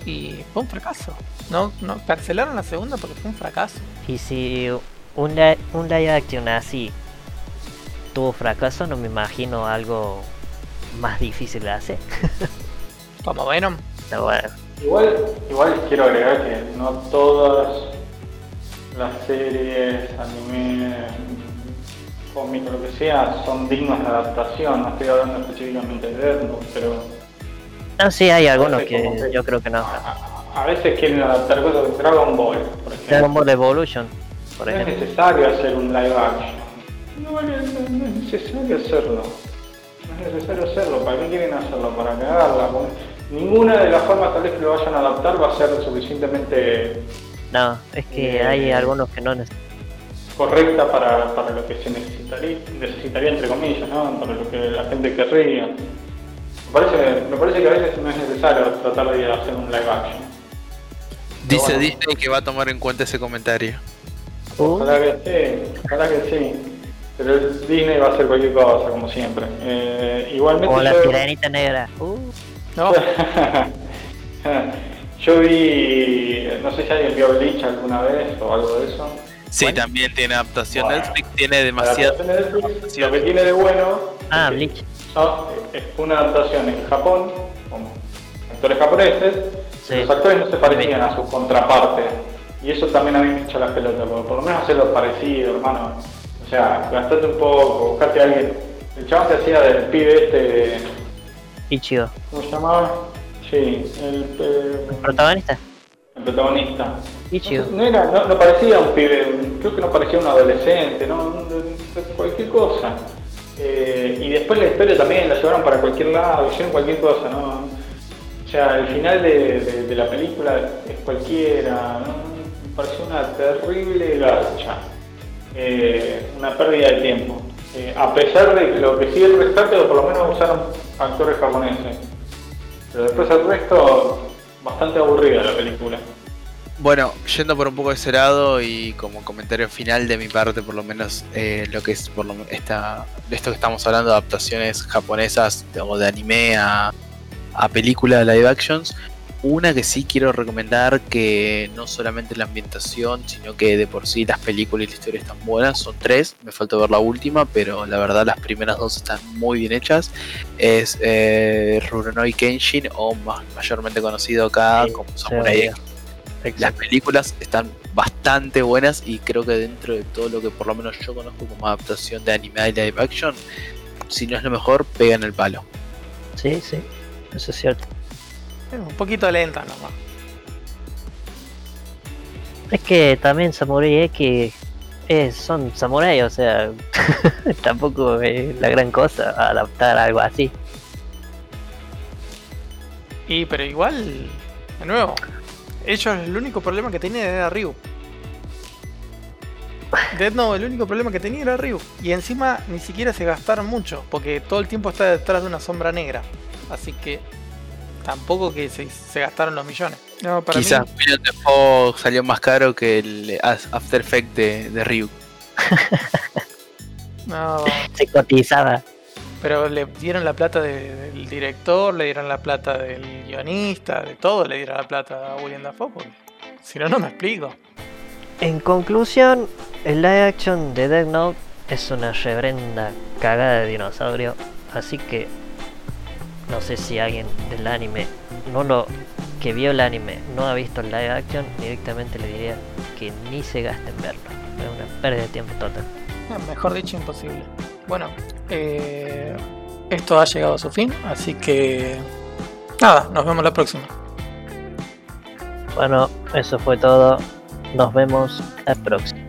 Y fue un fracaso. No, no, cancelaron la segunda porque fue un fracaso. Y si un, li- un live action así tuvo fracaso, no me imagino algo más difícil de hacer. Como Venom. Pero bueno, Igual, igual quiero agregar que no todas las series, anime, que sea, son dignos de adaptación. No estoy hablando específicamente de Note, pero no, sí hay algunos que que- yo creo que no. a, a veces quieren adaptar cosas de Dragon Ball, por ejemplo. Dragon Ball Evolution, por no es ejemplo. necesario hacer un live action. No, no, no- es necesario hacerlo. No es necesario hacerlo. ¿Para qué quieren hacerlo? Para cagarla. Ninguna de las formas tal vez que lo vayan a adaptar va a ser suficientemente No, es que Eh, hay algunos que no neces- correcta para, para lo que se necesitaría, necesitaría, entre comillas, ¿no? para lo que la gente querría. Me parece, me parece que a veces no es necesario tratar de hacer un live action. Dice bueno. Disney que va a tomar en cuenta ese comentario. Ojalá que sí, ojalá que sí. Pero el Disney va a hacer cualquier cosa, como siempre. Eh, igualmente como la yo- sirenita negra. Uh, No, Yo vi, no sé si alguien vio Bleach alguna vez o algo de eso. Sí, ¿Cuál? también tiene adaptación. Bueno. Netflix tiene La demasiado. de Netflix, lo que tiene de bueno ah, es que son- es una adaptación en Japón, con actores japoneses, Sí. los actores no se parecían a sus contrapartes Y eso también a mí me echa la pelota, porque por lo menos hacerlo parecido, hermano. O sea, gastate un poco, buscate a alguien. El chaval se hacía del pibe este. Ichigo. ¿Cómo se llamaba? Sí, el, eh, ¿El protagonista? Protagonista. Ichigo. No, era, no, no parecía un pibe, creo que no parecía un adolescente, no, cualquier cosa. Eh, y después la historia también la llevaron para cualquier lado, hicieron cualquier cosa, ¿no? O sea, el final de, de- de la película es cualquiera, ¿no? Me pareció una terrible garcha, Eh, una pérdida de tiempo. Eh, a pesar de que lo que sí el rescate, por lo menos usaron actores japoneses. Pero después el resto, bastante aburrida la película. Bueno, yendo por un poco de ese lado y como comentario final de mi parte, por lo menos eh, lo que es por lo, esta, de esto que estamos hablando, adaptaciones japonesas de- o de anime a, a películas live actions, una que sí quiero recomendar que no solamente la ambientación, sino que de por sí las películas y la historia están buenas, son tres, me falta ver la última, pero la verdad las primeras dos están muy bien hechas, es eh, Rurouni Kenshin o más, mayormente conocido acá Sí, como Samurai. Las películas están bastante buenas y creo que dentro de todo lo que por lo menos yo conozco como adaptación de anime y live action, si no es lo mejor, pegan el palo. Sí, sí, eso es cierto. Es un poquito lenta nomás. Es que también Samurai X es, son samurai, o sea, tampoco es la gran cosa adaptar algo así. Y pero igual, de nuevo, ellos el único problema que tenían era Ryu. Dead Note el único problema que tenía era Ryu. Y encima ni siquiera se gastaron mucho, porque todo el tiempo está detrás de una sombra negra. Así que tampoco que se, se gastaron los millones. No, para Quizás mí, salió más caro que el After Effect de, de Ryu. no, Se cotizaba. Pero le dieron la plata de- del director, le dieron la plata del guionista, de todo le dieron la plata a William Dafoe. porque Si no, no me explico. En conclusión, el live action de Death Note es una reverenda cagada de dinosaurio, así que no sé si alguien del anime no lo que vio el anime no ha visto el live action, directamente le diría que ni se gaste en verlo. Es una pérdida de tiempo total. Ah, Mejor dicho, imposible. Bueno, eh, esto ha llegado a su fin, así que nada, nos vemos la próxima. Bueno, eso fue todo. Nos vemos la próxima.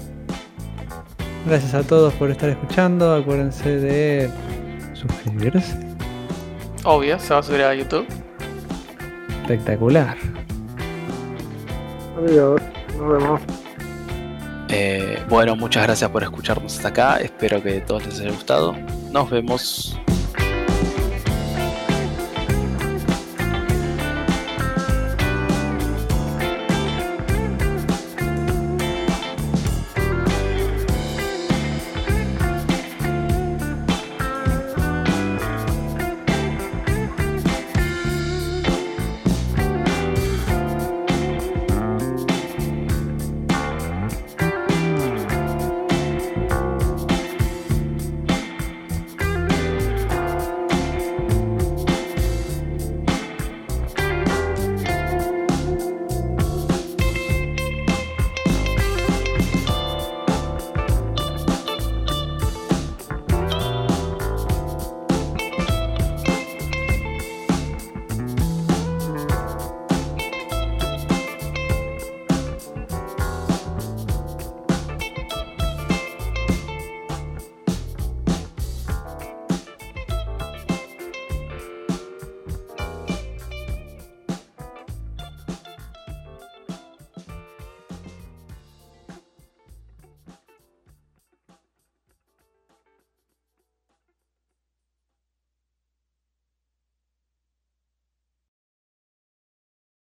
Gracias a todos por estar escuchando. Acuérdense de suscribirse. Obvio, se va a subir a YouTube. Espectacular. Adiós, nos vemos. Eh, bueno, muchas gracias por escucharnos hasta acá. Espero que a todos les haya gustado. Nos vemos.